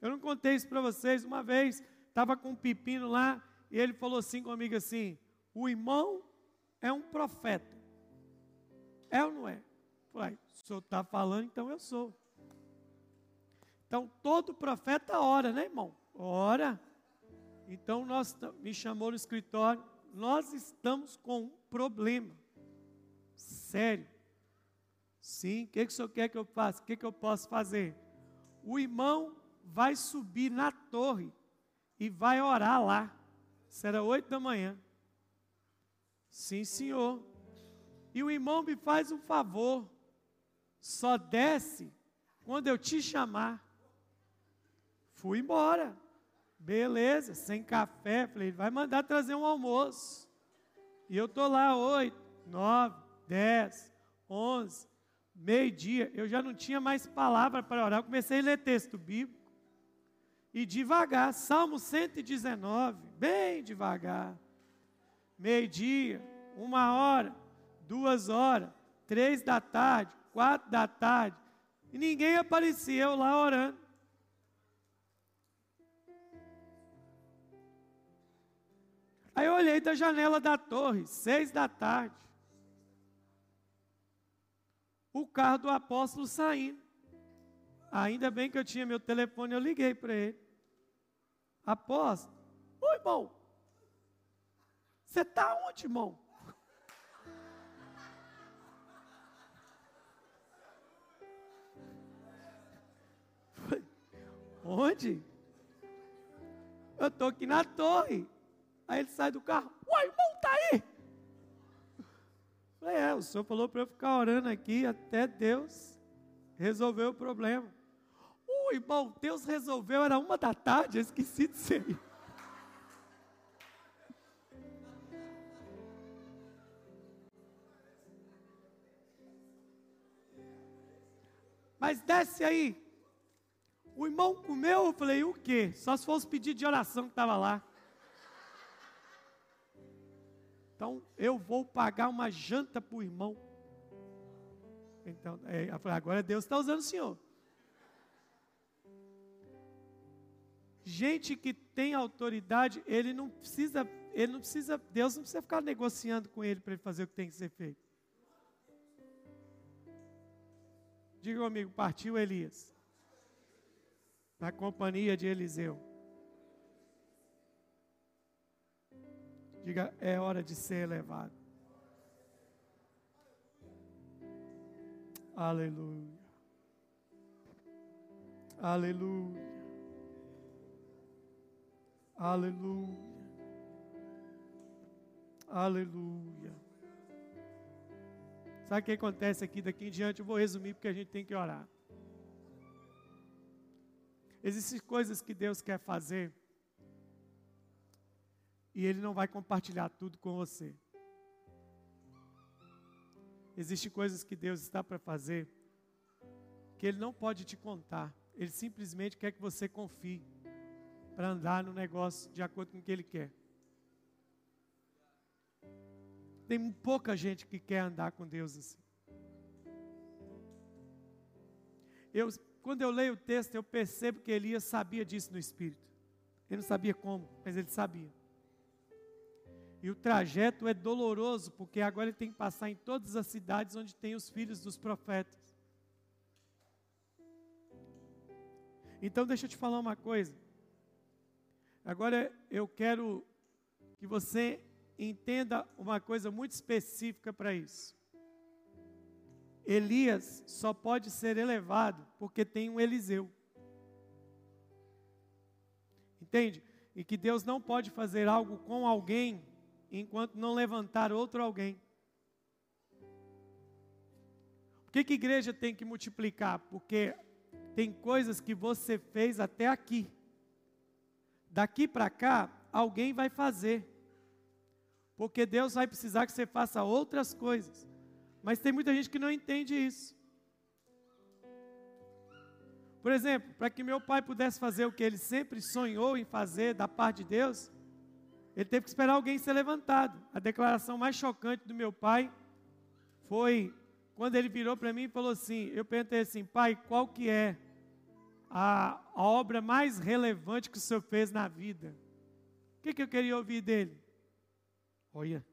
Eu não contei isso para vocês. Uma vez, estava com um pepino lá, e ele falou assim comigo assim: O irmão é um profeta. É ou não é? Falei, o senhor está falando, então eu sou. Então, todo profeta ora, né, irmão? Ora. Então, nós, me chamou no escritório, nós estamos com um problema. Sério. Sim, o que, que o senhor quer que eu faça? O que, que eu posso fazer? O irmão vai subir na torre e vai orar lá. Será oito da manhã. Sim, senhor. E o irmão me faz um favor. Só desce quando eu te chamar. Fui embora. Beleza, sem café. Falei, vai mandar trazer um almoço. E eu tô lá oito, nove, dez, onze, meio-dia. Eu já não tinha mais palavra para orar. Eu comecei a ler texto bíblico. E devagar, Salmo 119, bem devagar. Meio-dia, uma hora, duas horas, três da tarde, quatro da tarde, E ninguém aparecia, eu lá orando. Aí eu olhei da janela da torre, seis da tarde. O carro do apóstolo saindo. Ainda bem que eu tinha meu telefone, eu liguei para ele. Apóstolo, oi irmão. Você está onde, irmão? Onde? Eu estou aqui na torre. Aí ele sai do carro. Uai, irmão, tá aí. Falei, é, o senhor falou para eu ficar orando aqui até Deus resolver o problema. O irmão, Deus resolveu, era uma da tarde, eu esqueci de ser. Mas desce aí. O irmão comeu, eu falei, o quê? Só se fosse pedido de oração que estava lá. Então, eu vou pagar uma janta para o irmão. Então, é, agora Deus está usando o senhor. Gente que tem autoridade, ele não precisa, ele não precisa, Deus não precisa ficar negociando com ele para ele fazer o que tem que ser feito. Diga comigo, partiu Elias na companhia de Eliseu. Diga, é hora de ser elevado. Aleluia. Aleluia. Aleluia. Aleluia. Sabe o que acontece aqui daqui em diante? Eu vou resumir porque a gente tem que orar. Existem coisas que Deus quer fazer e Ele não vai compartilhar tudo com você. Existem coisas que Deus está para fazer que Ele não pode te contar. Ele simplesmente quer que você confie para andar no negócio de acordo com o que Ele quer. Tem pouca gente que quer andar com Deus assim. Eu, quando eu leio o texto, eu percebo que Elias sabia disso no espírito. Ele não sabia como, mas ele sabia. E o trajeto é doloroso, porque agora ele tem que passar em todas as cidades onde tem os filhos dos profetas. Então, deixa eu te falar uma coisa. Agora eu quero que você entenda uma coisa muito específica para isso. Elias só pode ser elevado porque tem um Eliseu. Entende? E que Deus não pode fazer algo com alguém enquanto não levantar outro alguém. Por que, que a igreja tem que multiplicar? Porque tem coisas que você fez até aqui. Daqui para cá, alguém vai fazer. Porque Deus vai precisar que você faça outras coisas. Mas tem muita gente que não entende isso. Por exemplo, para que meu pai pudesse fazer o que ele sempre sonhou em fazer da parte de Deus, ele teve que esperar alguém ser levantado. A declaração mais chocante do meu pai foi quando ele virou para mim e falou assim: Eu perguntei assim, pai, qual que é a, a obra mais relevante que o senhor fez na vida? O que, que eu queria ouvir dele? Olha,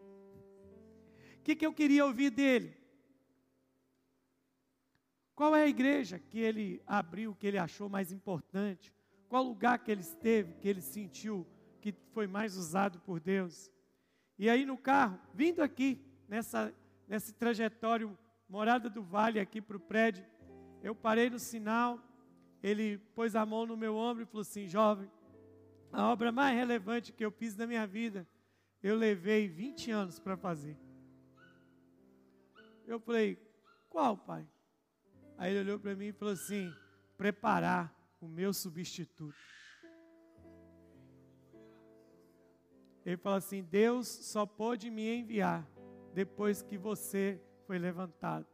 o que, que eu queria ouvir dele? Qual é a igreja que ele abriu, que ele achou mais importante? Qual lugar que ele esteve, que ele sentiu que foi mais usado por Deus? E aí no carro, vindo aqui, nessa, nesse trajetório, morada do vale aqui para o prédio, eu parei no sinal, ele pôs a mão no meu ombro e falou assim: jovem, a obra mais relevante que eu fiz na minha vida, eu levei 20 anos para fazer. Eu falei, qual, pai? Aí ele olhou para mim e falou assim: preparar o meu substituto. Ele falou assim: Deus só pôde me enviar depois que você foi levantado.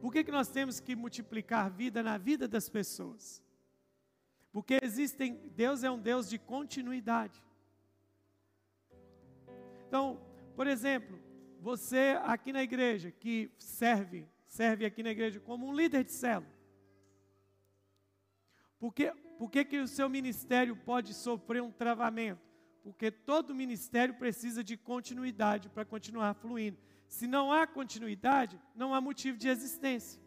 Por que, que nós temos que multiplicar vida na vida das pessoas? Porque existem, Deus é um Deus de continuidade. Então, por exemplo, você aqui na igreja que serve serve aqui na igreja como um líder de célula. Por que, por que, que o seu ministério pode sofrer um travamento? Porque todo ministério precisa de continuidade para continuar fluindo. Se não há continuidade, não há motivo de existência.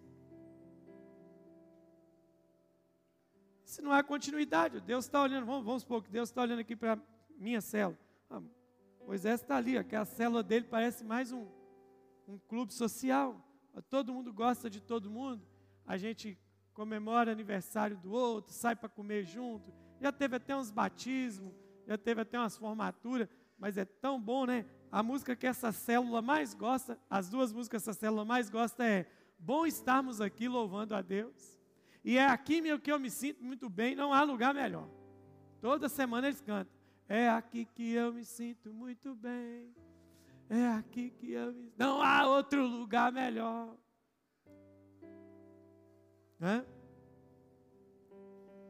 Se não há continuidade, Deus está olhando, vamos, vamos supor que Deus está olhando aqui para minha célula. Ah, Moisés está ali, ó, que a célula dele parece mais um, um clube social. Todo mundo gosta de todo mundo. A gente comemora aniversário do outro, sai para comer junto. Já teve até uns batismos, já teve até umas formaturas, mas é tão bom, né? A música que essa célula mais gosta, as duas músicas que essa célula mais gosta é Bom estarmos aqui louvando a Deus. E é aqui meu que eu me sinto muito bem, não há lugar melhor. Toda semana eles cantam. É aqui que eu me sinto muito bem. É aqui que eu me... Não há outro lugar melhor. Hã?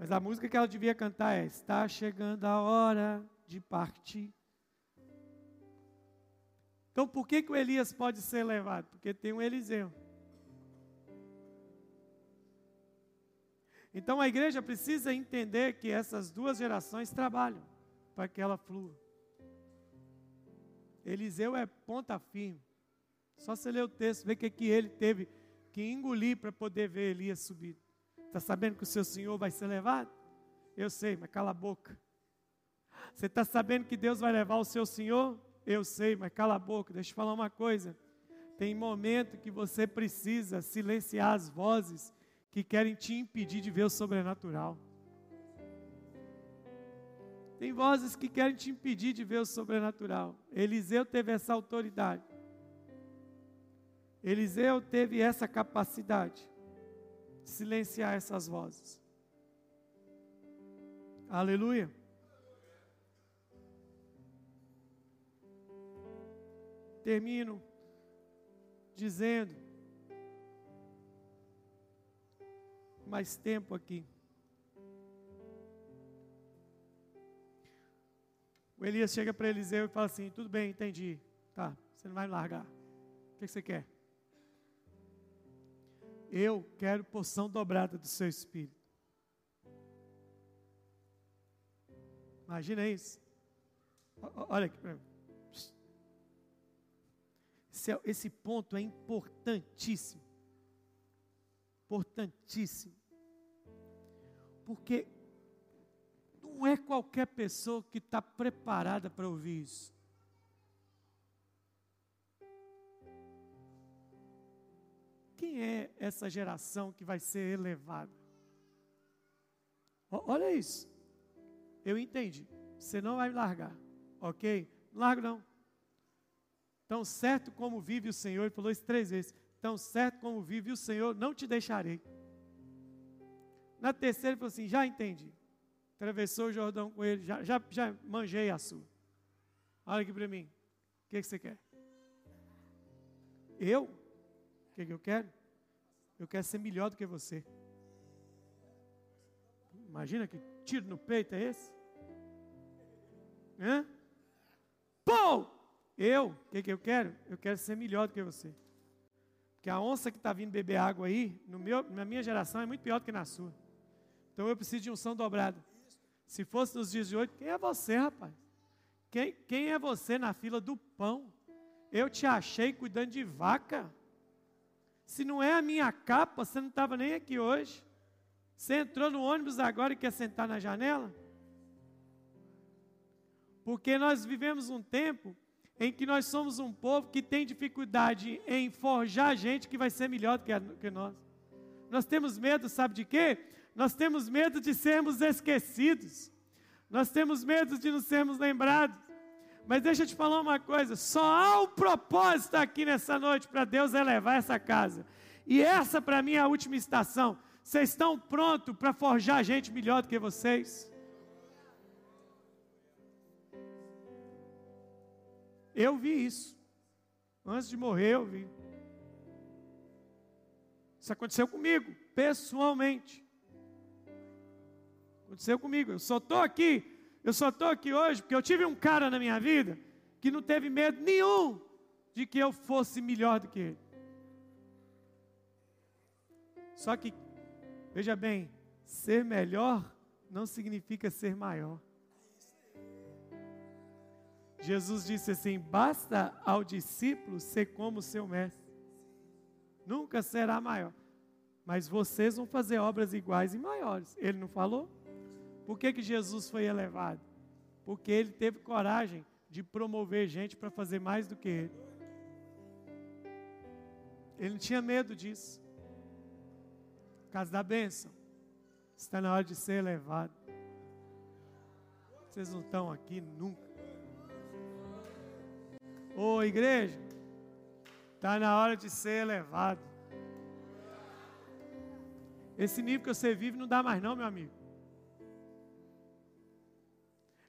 Mas a música que ela devia cantar é: Está chegando a hora de partir. Então, por que, que o Elias pode ser levado? Porque tem um Eliseu. Então, a igreja precisa entender que essas duas gerações trabalham para que ela flua. Eliseu é ponta firme. Só você ler o texto, ver o que, que ele teve que engolir para poder ver Elias subir. Está sabendo que o seu Senhor vai ser levado? Eu sei, mas cala a boca. Você está sabendo que Deus vai levar o seu Senhor? Eu sei, mas cala a boca. Deixa eu falar uma coisa. Tem momento que você precisa silenciar as vozes que querem te impedir de ver o sobrenatural. Tem vozes que querem te impedir de ver o sobrenatural. Eliseu teve essa autoridade. Eliseu teve essa capacidade de silenciar essas vozes. Aleluia. Termino dizendo mais tempo aqui. O Elias chega para Eliseu e fala assim: Tudo bem, entendi. Tá, você não vai me largar. O que você quer? Eu quero porção dobrada do seu espírito. Imagina isso. Olha aqui para mim. Esse, é, esse ponto é importantíssimo. Importantíssimo. Porque não é qualquer pessoa que está preparada para ouvir isso. Quem é essa geração que vai ser elevada? Olha isso. Eu entendi. Você não vai me largar. Ok? Não largo não. Tão certo como vive o Senhor, ele falou isso três vezes. Tão certo como vive o Senhor, não te deixarei. Na terceira, ele falou assim: já entendi. Atravessou o Jordão com ele, já, já, já manjei a sua. Olha aqui para mim. O que, que você quer? Eu? Que, que eu quero? Eu quero ser melhor do que você. Imagina que tiro no peito é esse? Hã? Pô! Eu, o que, que eu quero? Eu quero ser melhor do que você. Porque a onça que está vindo beber água aí, no meu, na minha geração, é muito pior do que na sua. Então eu preciso de unção dobrada. Se fosse nos dias de hoje, quem é você, rapaz? Quem, quem é você na fila do pão? Eu te achei cuidando de vaca. Se não é a minha capa, você não estava nem aqui hoje. Você entrou no ônibus agora e quer sentar na janela? Porque nós vivemos um tempo em que nós somos um povo que tem dificuldade em forjar gente que vai ser melhor do que, nós. Nós temos medo, sabe de quê? Nós temos medo de sermos esquecidos. Nós temos medo de não sermos lembrados. Mas deixa eu te falar uma coisa: só há um propósito aqui nessa noite para Deus elevar essa casa. E essa para mim é a última estação. Vocês estão prontos para forjar gente melhor do que vocês? Eu vi isso. Antes de morrer, eu vi. Isso aconteceu comigo, pessoalmente. Aconteceu comigo. Eu só estou aqui eu só estou aqui hoje porque eu tive um cara na minha vida que não teve medo nenhum de que eu fosse melhor do que ele. Só que, veja bem, ser melhor não significa ser maior. Jesus disse assim: basta ao discípulo ser como seu mestre. Nunca será maior. Mas vocês vão fazer obras iguais e maiores. Ele não falou? Por que, que Jesus foi elevado? Porque ele teve coragem de promover gente para fazer mais do que ele. Ele não tinha medo disso. Por causa da bênção. Está na hora de ser elevado. Vocês não estão aqui nunca. Ô igreja, está na hora de ser elevado. Esse nível que você vive não dá mais, não, meu amigo.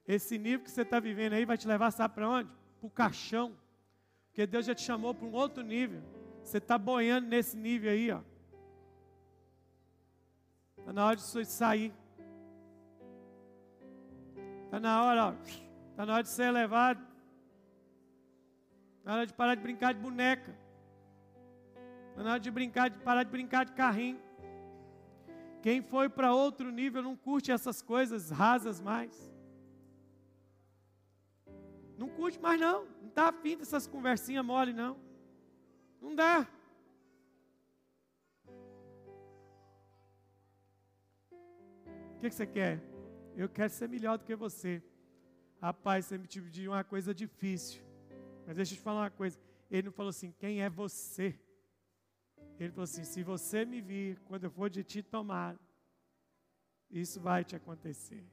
Esse nível que você está vivendo aí vai te levar, sabe para onde? Para o caixão. Porque Deus já te chamou para um outro nível. Você está boiando nesse nível aí, ó. Está na hora de você sair. Está na hora, ó. Está na hora de ser elevado. Está na hora de parar de brincar de boneca. Está na hora de brincar, de parar de brincar de carrinho. Quem foi para outro nível não curte essas coisas rasas mais. Não curte mais não. Não está afim dessas conversinhas mole não. Não dá. O que, que você quer? Eu quero ser melhor do que você. Rapaz, você me pediu uma coisa difícil. Mas deixa eu te falar uma coisa. Ele não falou assim, quem é você? Ele falou assim: se você me vir quando eu for de ti tomar, isso vai te acontecer.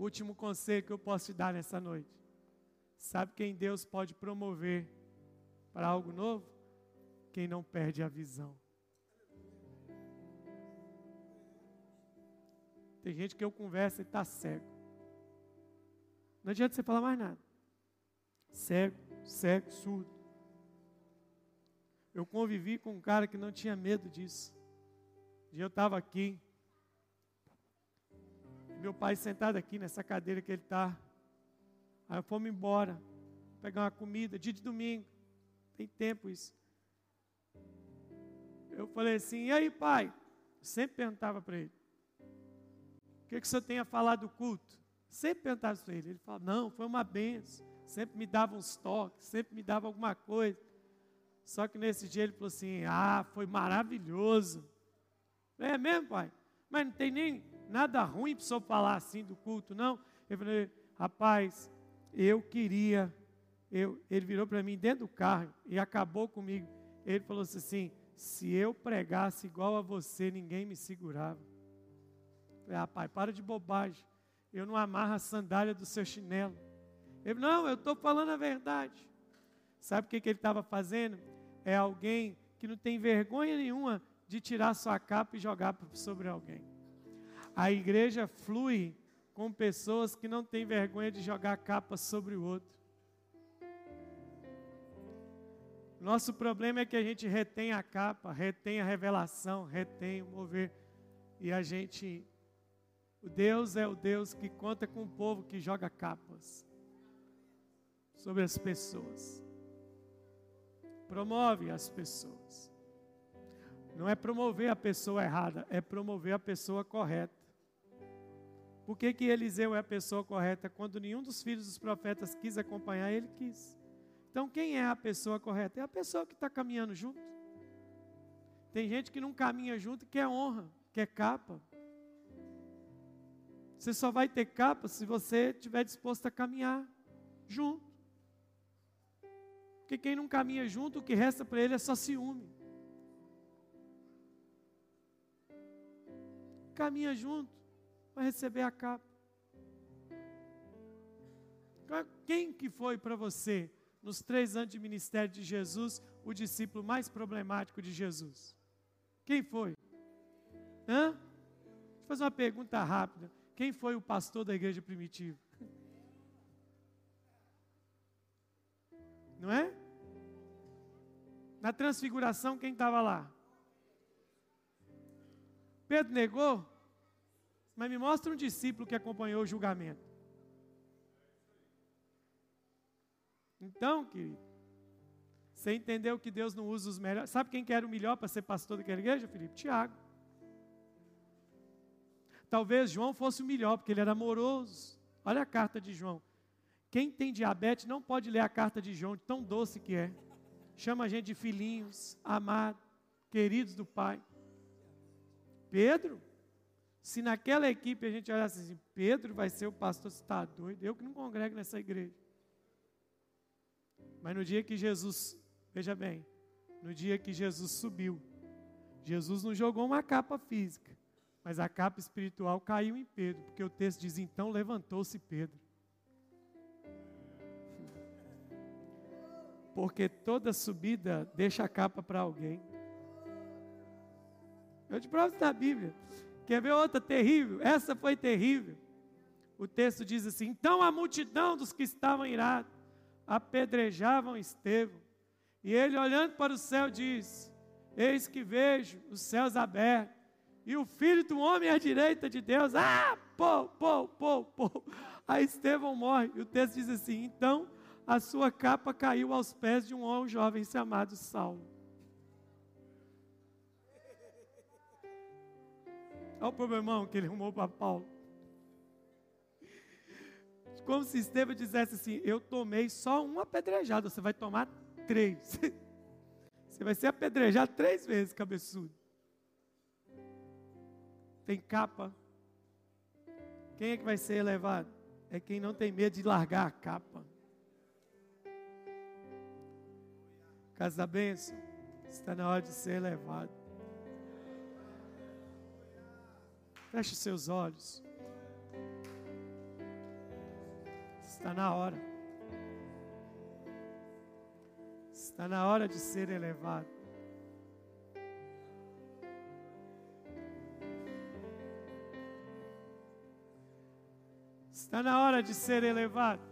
Último conselho que eu posso te dar nessa noite. Sabe quem Deus pode promover para algo novo? Quem não perde a visão. Tem gente que eu converso e está cego. Não adianta você falar mais nada. Cego, cego, surdo. Eu convivi com um cara que não tinha medo disso. Dia eu estava aqui. Meu pai sentado aqui nessa cadeira que ele está. Aí fomos embora. Pegar uma comida, dia de domingo. Tem tempo isso. Eu falei assim, e aí pai? Eu sempre perguntava para ele. O que, que o senhor tem a falar do culto? Sempre perguntava para ele. Ele falava, não, foi uma benção. Sempre me dava uns toques, sempre me dava alguma coisa. Só que nesse dia ele falou assim: Ah, foi maravilhoso. É mesmo, pai? Mas não tem nem nada ruim para o senhor falar assim do culto, não? Eu falei: Rapaz, eu queria. Eu, ele virou para mim dentro do carro e acabou comigo. Ele falou assim: Se eu pregasse igual a você, ninguém me segurava. Eu falei: Rapaz, para de bobagem. Eu não amarro a sandália do seu chinelo. Ele não, eu estou falando a verdade. Sabe o que, que ele estava fazendo? é alguém que não tem vergonha nenhuma de tirar sua capa e jogar sobre alguém. A igreja flui com pessoas que não têm vergonha de jogar capa sobre o outro. Nosso problema é que a gente retém a capa, retém a revelação, retém o mover. E a gente. O Deus é o Deus que conta com o povo que joga capas sobre as pessoas promove as pessoas. Não é promover a pessoa errada, é promover a pessoa correta. Por que, que Eliseu é a pessoa correta? Quando nenhum dos filhos dos profetas quis acompanhar, ele quis. Então, quem é a pessoa correta? É a pessoa que está caminhando junto. Tem gente que não caminha junto, que é honra, que é capa. Você só vai ter capa se você estiver disposto a caminhar junto. Porque quem não caminha junto, o que resta para ele é só ciúme. Caminha junto, vai receber a capa. Quem que foi para você, nos três anos de ministério de Jesus, o discípulo mais problemático de Jesus? Quem foi? Hã? Deixa eu fazer uma pergunta rápida. Quem foi o pastor da igreja primitiva? Não é? Na transfiguração, quem estava lá? Pedro negou, mas me mostra um discípulo que acompanhou o julgamento. Então, querido, Você entendeu que Deus não usa os melhores? Sabe quem que era o melhor para ser pastor daquela igreja, Felipe? Tiago. Talvez João fosse o melhor, porque ele era amoroso. Olha a carta de João. Quem tem diabetes não pode ler a carta de João, tão doce que é. Chama a gente de filhinhos, amados, queridos do Pai. Pedro, se naquela equipe a gente olhasse assim, Pedro vai ser o pastor, você está doido? Eu que não congrego nessa igreja. Mas no dia que Jesus Veja bem, no dia que Jesus subiu, Jesus não jogou uma capa física, mas a capa espiritual caiu em Pedro, porque o texto diz: então levantou-se Pedro. Porque toda subida deixa a capa para alguém. Eu te provo da Bíblia. Quer ver outra terrível? Essa foi terrível. O texto diz assim: Então a multidão dos que estavam irados apedrejavam Estevão. E ele, olhando para o céu, diz: Eis que vejo os céus abertos, e o filho do homem à direita de Deus. Ah, pô, pô, pô, pô. Aí Estevão morre. E o texto diz assim: Então a sua capa caiu aos pés de um jovem chamado Saulo. Olha o problemão que ele arrumou para Paulo. Como se Estevão dissesse assim: Eu tomei só uma apedrejada, você vai tomar três. Você vai ser apedrejado três vezes, cabeçudo. Tem capa. Quem é que vai ser elevado? É quem não tem medo de largar a capa. Casa da bênção, está na hora de ser elevado. Feche seus olhos. Está na hora. Está na hora de ser elevado. Está na hora de ser elevado.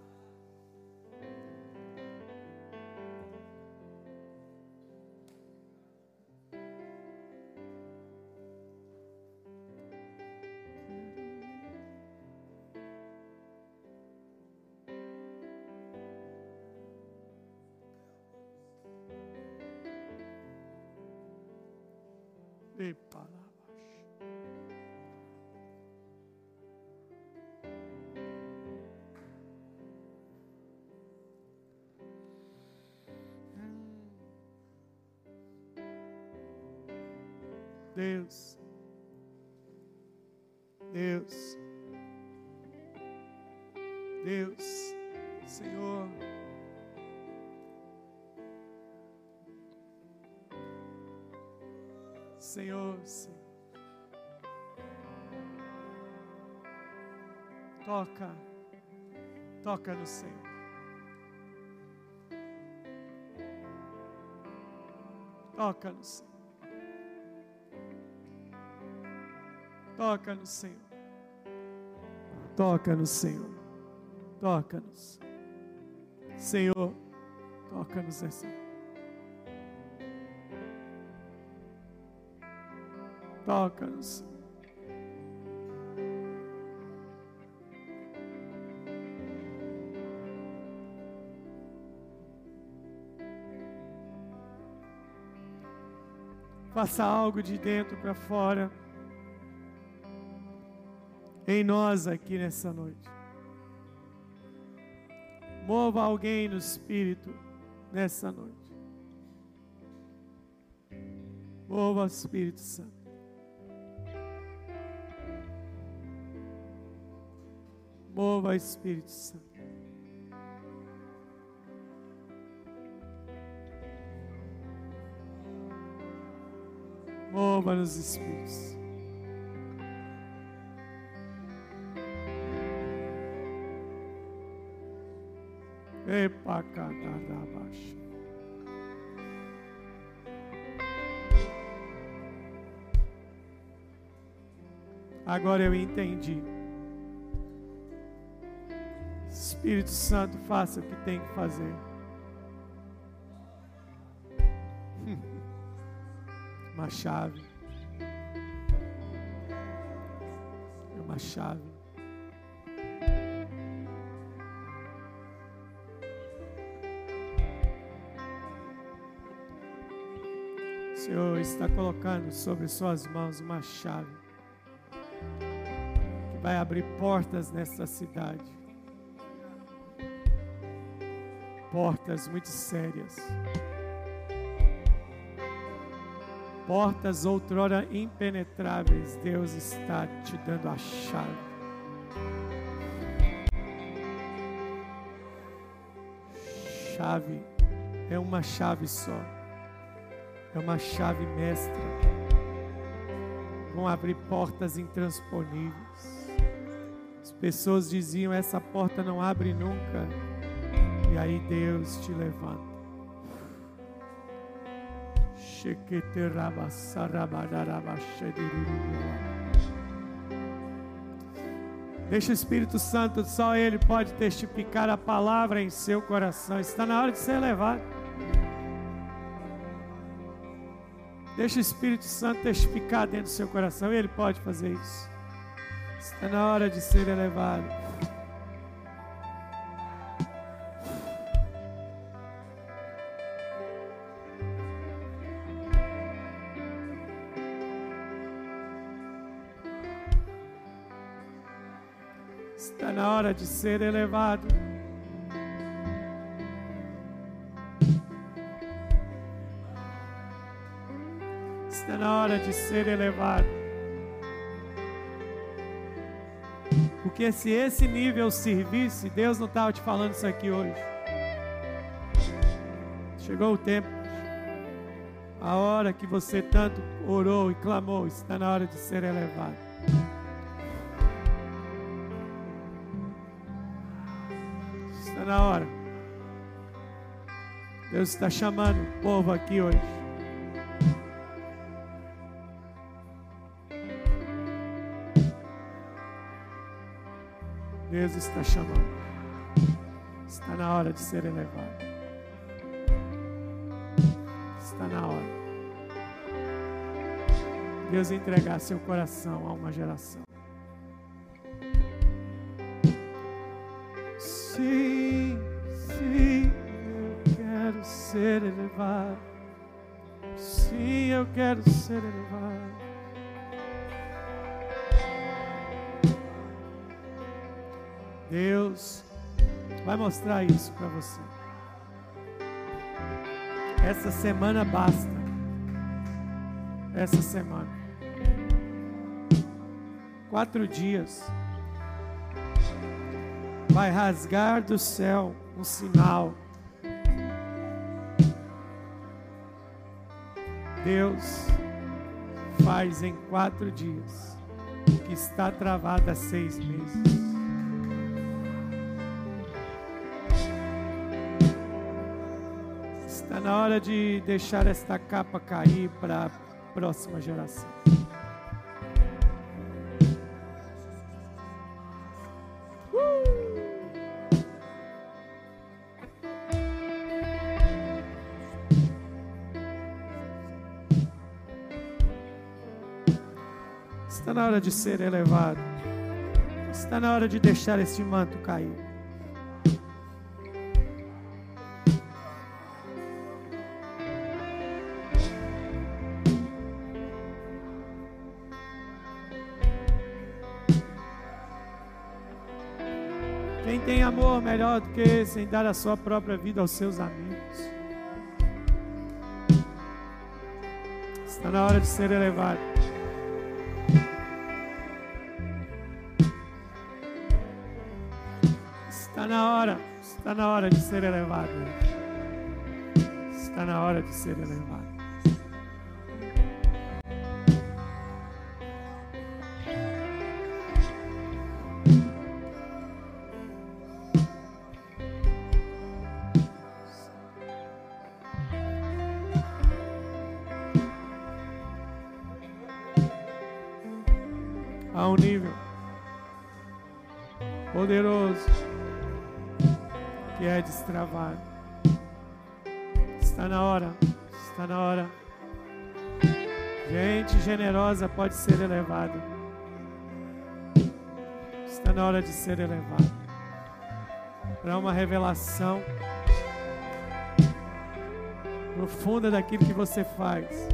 Senhor, Senhor. Toca, toca no Senhor. Toca no Senhor. Toca no Senhor. Toca no Senhor. Toca-nos. Senhor, toca-nos essa. Toca-nos. Faça algo de dentro para fora em nós aqui nessa noite. Mova alguém no Espírito nessa noite. Mova o Espírito Santo. Mova Espírito Santo. Mova nos Espíritos. Agora eu entendi. Espírito Santo, faça o que tem que fazer. Uma chave. É uma chave. O Senhor está colocando sobre suas mãos uma chave que vai abrir portas nessa cidade. Portas muito sérias. Portas outrora impenetráveis, Deus está te dando a chave. Chave é uma chave só. É uma chave mestra. Vão abrir portas intransponíveis. As pessoas diziam: essa porta não abre nunca. E aí Deus te levanta. Deixa o Espírito Santo, só Ele pode testificar a palavra em seu coração. Está na hora de ser elevado. Deixa o Espírito Santo testificar dentro do seu coração. Ele pode fazer isso. Está na hora de ser elevado. Na hora de ser elevado. Está na hora de ser elevado. Porque se esse nível servisse, Deus não estava te falando isso aqui hoje. Chegou o tempo. A hora que você tanto orou e clamou, está na hora de ser elevado. Deus está chamando o povo aqui hoje. Deus está chamando. Está na hora de ser elevado. Está na hora. Deus entregar seu coração a uma geração. Elevado. Sim, eu quero ser elevado. Deus vai mostrar isso para você. Essa semana basta. Essa semana. Quatro dias vai rasgar do céu um sinal. Deus faz em quatro dias o que está travado há seis meses. Está na hora de deixar esta capa cair para a próxima geração. Na hora de ser elevado. Está na hora de deixar esse manto cair. Quem tem amor melhor do que esse em dar a sua própria vida aos seus amigos? Está na hora de ser elevado. Na hora, está na hora de ser elevado. Está na hora de ser elevado. Pode ser elevada. Está na hora de ser elevado. Para uma revelação profunda daquilo que você faz.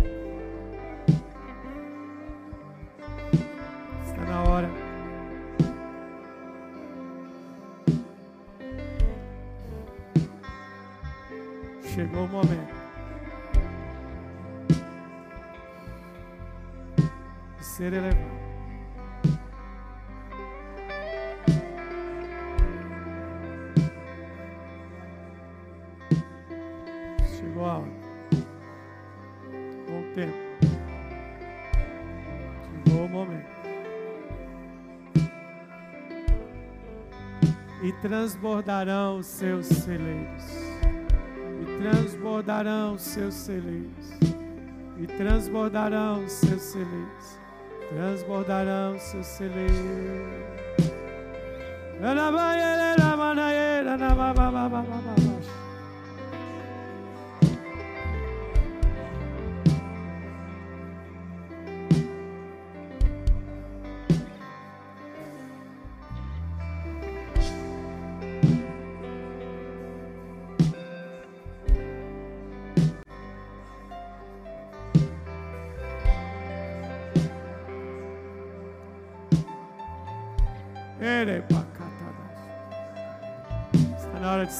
Transbordarão os seus celeiros. Transbordarão os seus celeiros, e transbordarão os seus celeiros, transbordarão os seus celeiros. Está na hora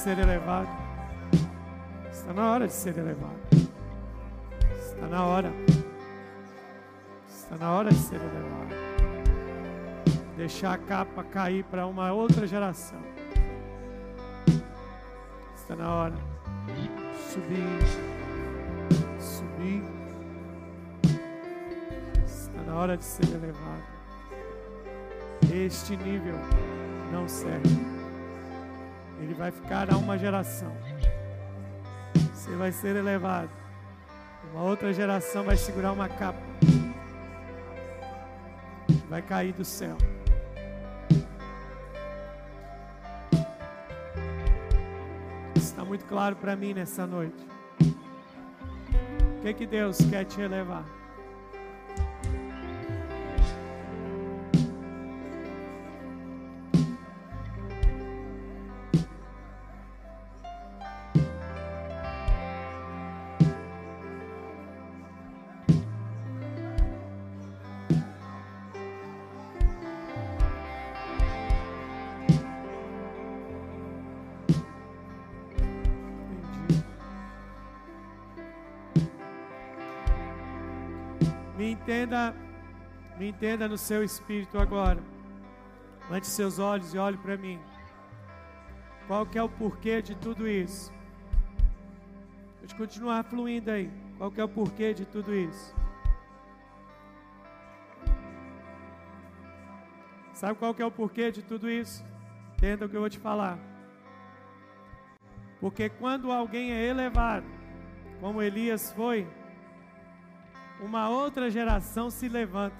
ser elevado. Está na hora de ser elevado. Está na hora. Está na hora de ser elevado. Deixar a capa cair para uma outra geração. Está na hora. Subir. Subir. Está na hora de ser elevado. Este nível não serve. Ele vai ficar a uma geração. Você vai ser elevado. Uma outra geração vai segurar uma capa. Vai cair do céu. Está muito claro para mim nessa noite. O que, que Deus quer te elevar? Entenda, me entenda no seu espírito agora. Lante seus olhos e olhe para mim. Qual que é o porquê de tudo isso? Pode continuar fluindo aí. Qual que é o porquê de tudo isso? Sabe qual que é o porquê de tudo isso? Entenda o que eu vou te falar. Porque quando alguém é elevado, como Elias foi, uma outra geração se levanta.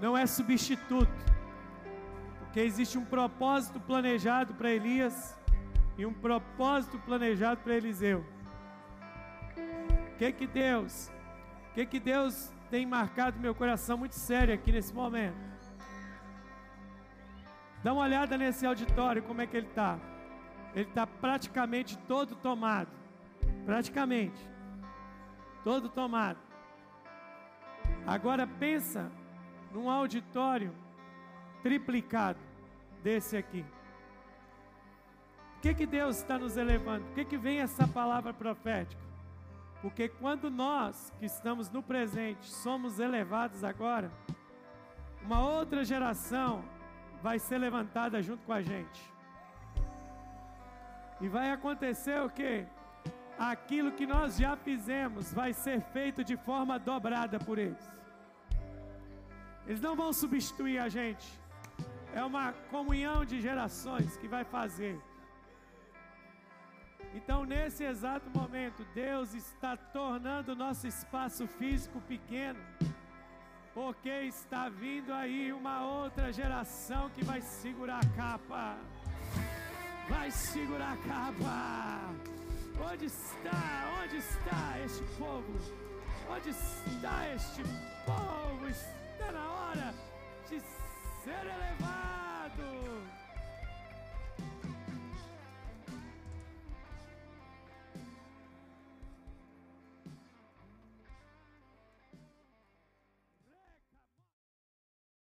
Não é substituto, porque existe um propósito planejado para Elias e um propósito planejado para Eliseu. O que que Deus, o que que Deus tem marcado meu coração muito sério aqui nesse momento? Dá uma olhada nesse auditório, como é que ele está? Ele está praticamente todo tomado, praticamente todo tomado. Agora pensa num auditório triplicado desse aqui. O que, que Deus está nos elevando? Por que, que vem essa palavra profética? Porque quando nós que estamos no presente somos elevados agora, uma outra geração vai ser levantada junto com a gente. E vai acontecer o que? Aquilo que nós já fizemos vai ser feito de forma dobrada por eles. Eles não vão substituir a gente. É uma comunhão de gerações que vai fazer. Então, nesse exato momento, Deus está tornando o nosso espaço físico pequeno, porque está vindo aí uma outra geração que vai segurar a capa. Vai segurar a capa. Onde está? Onde está este povo? Onde está este povo? Está na hora de ser elevado.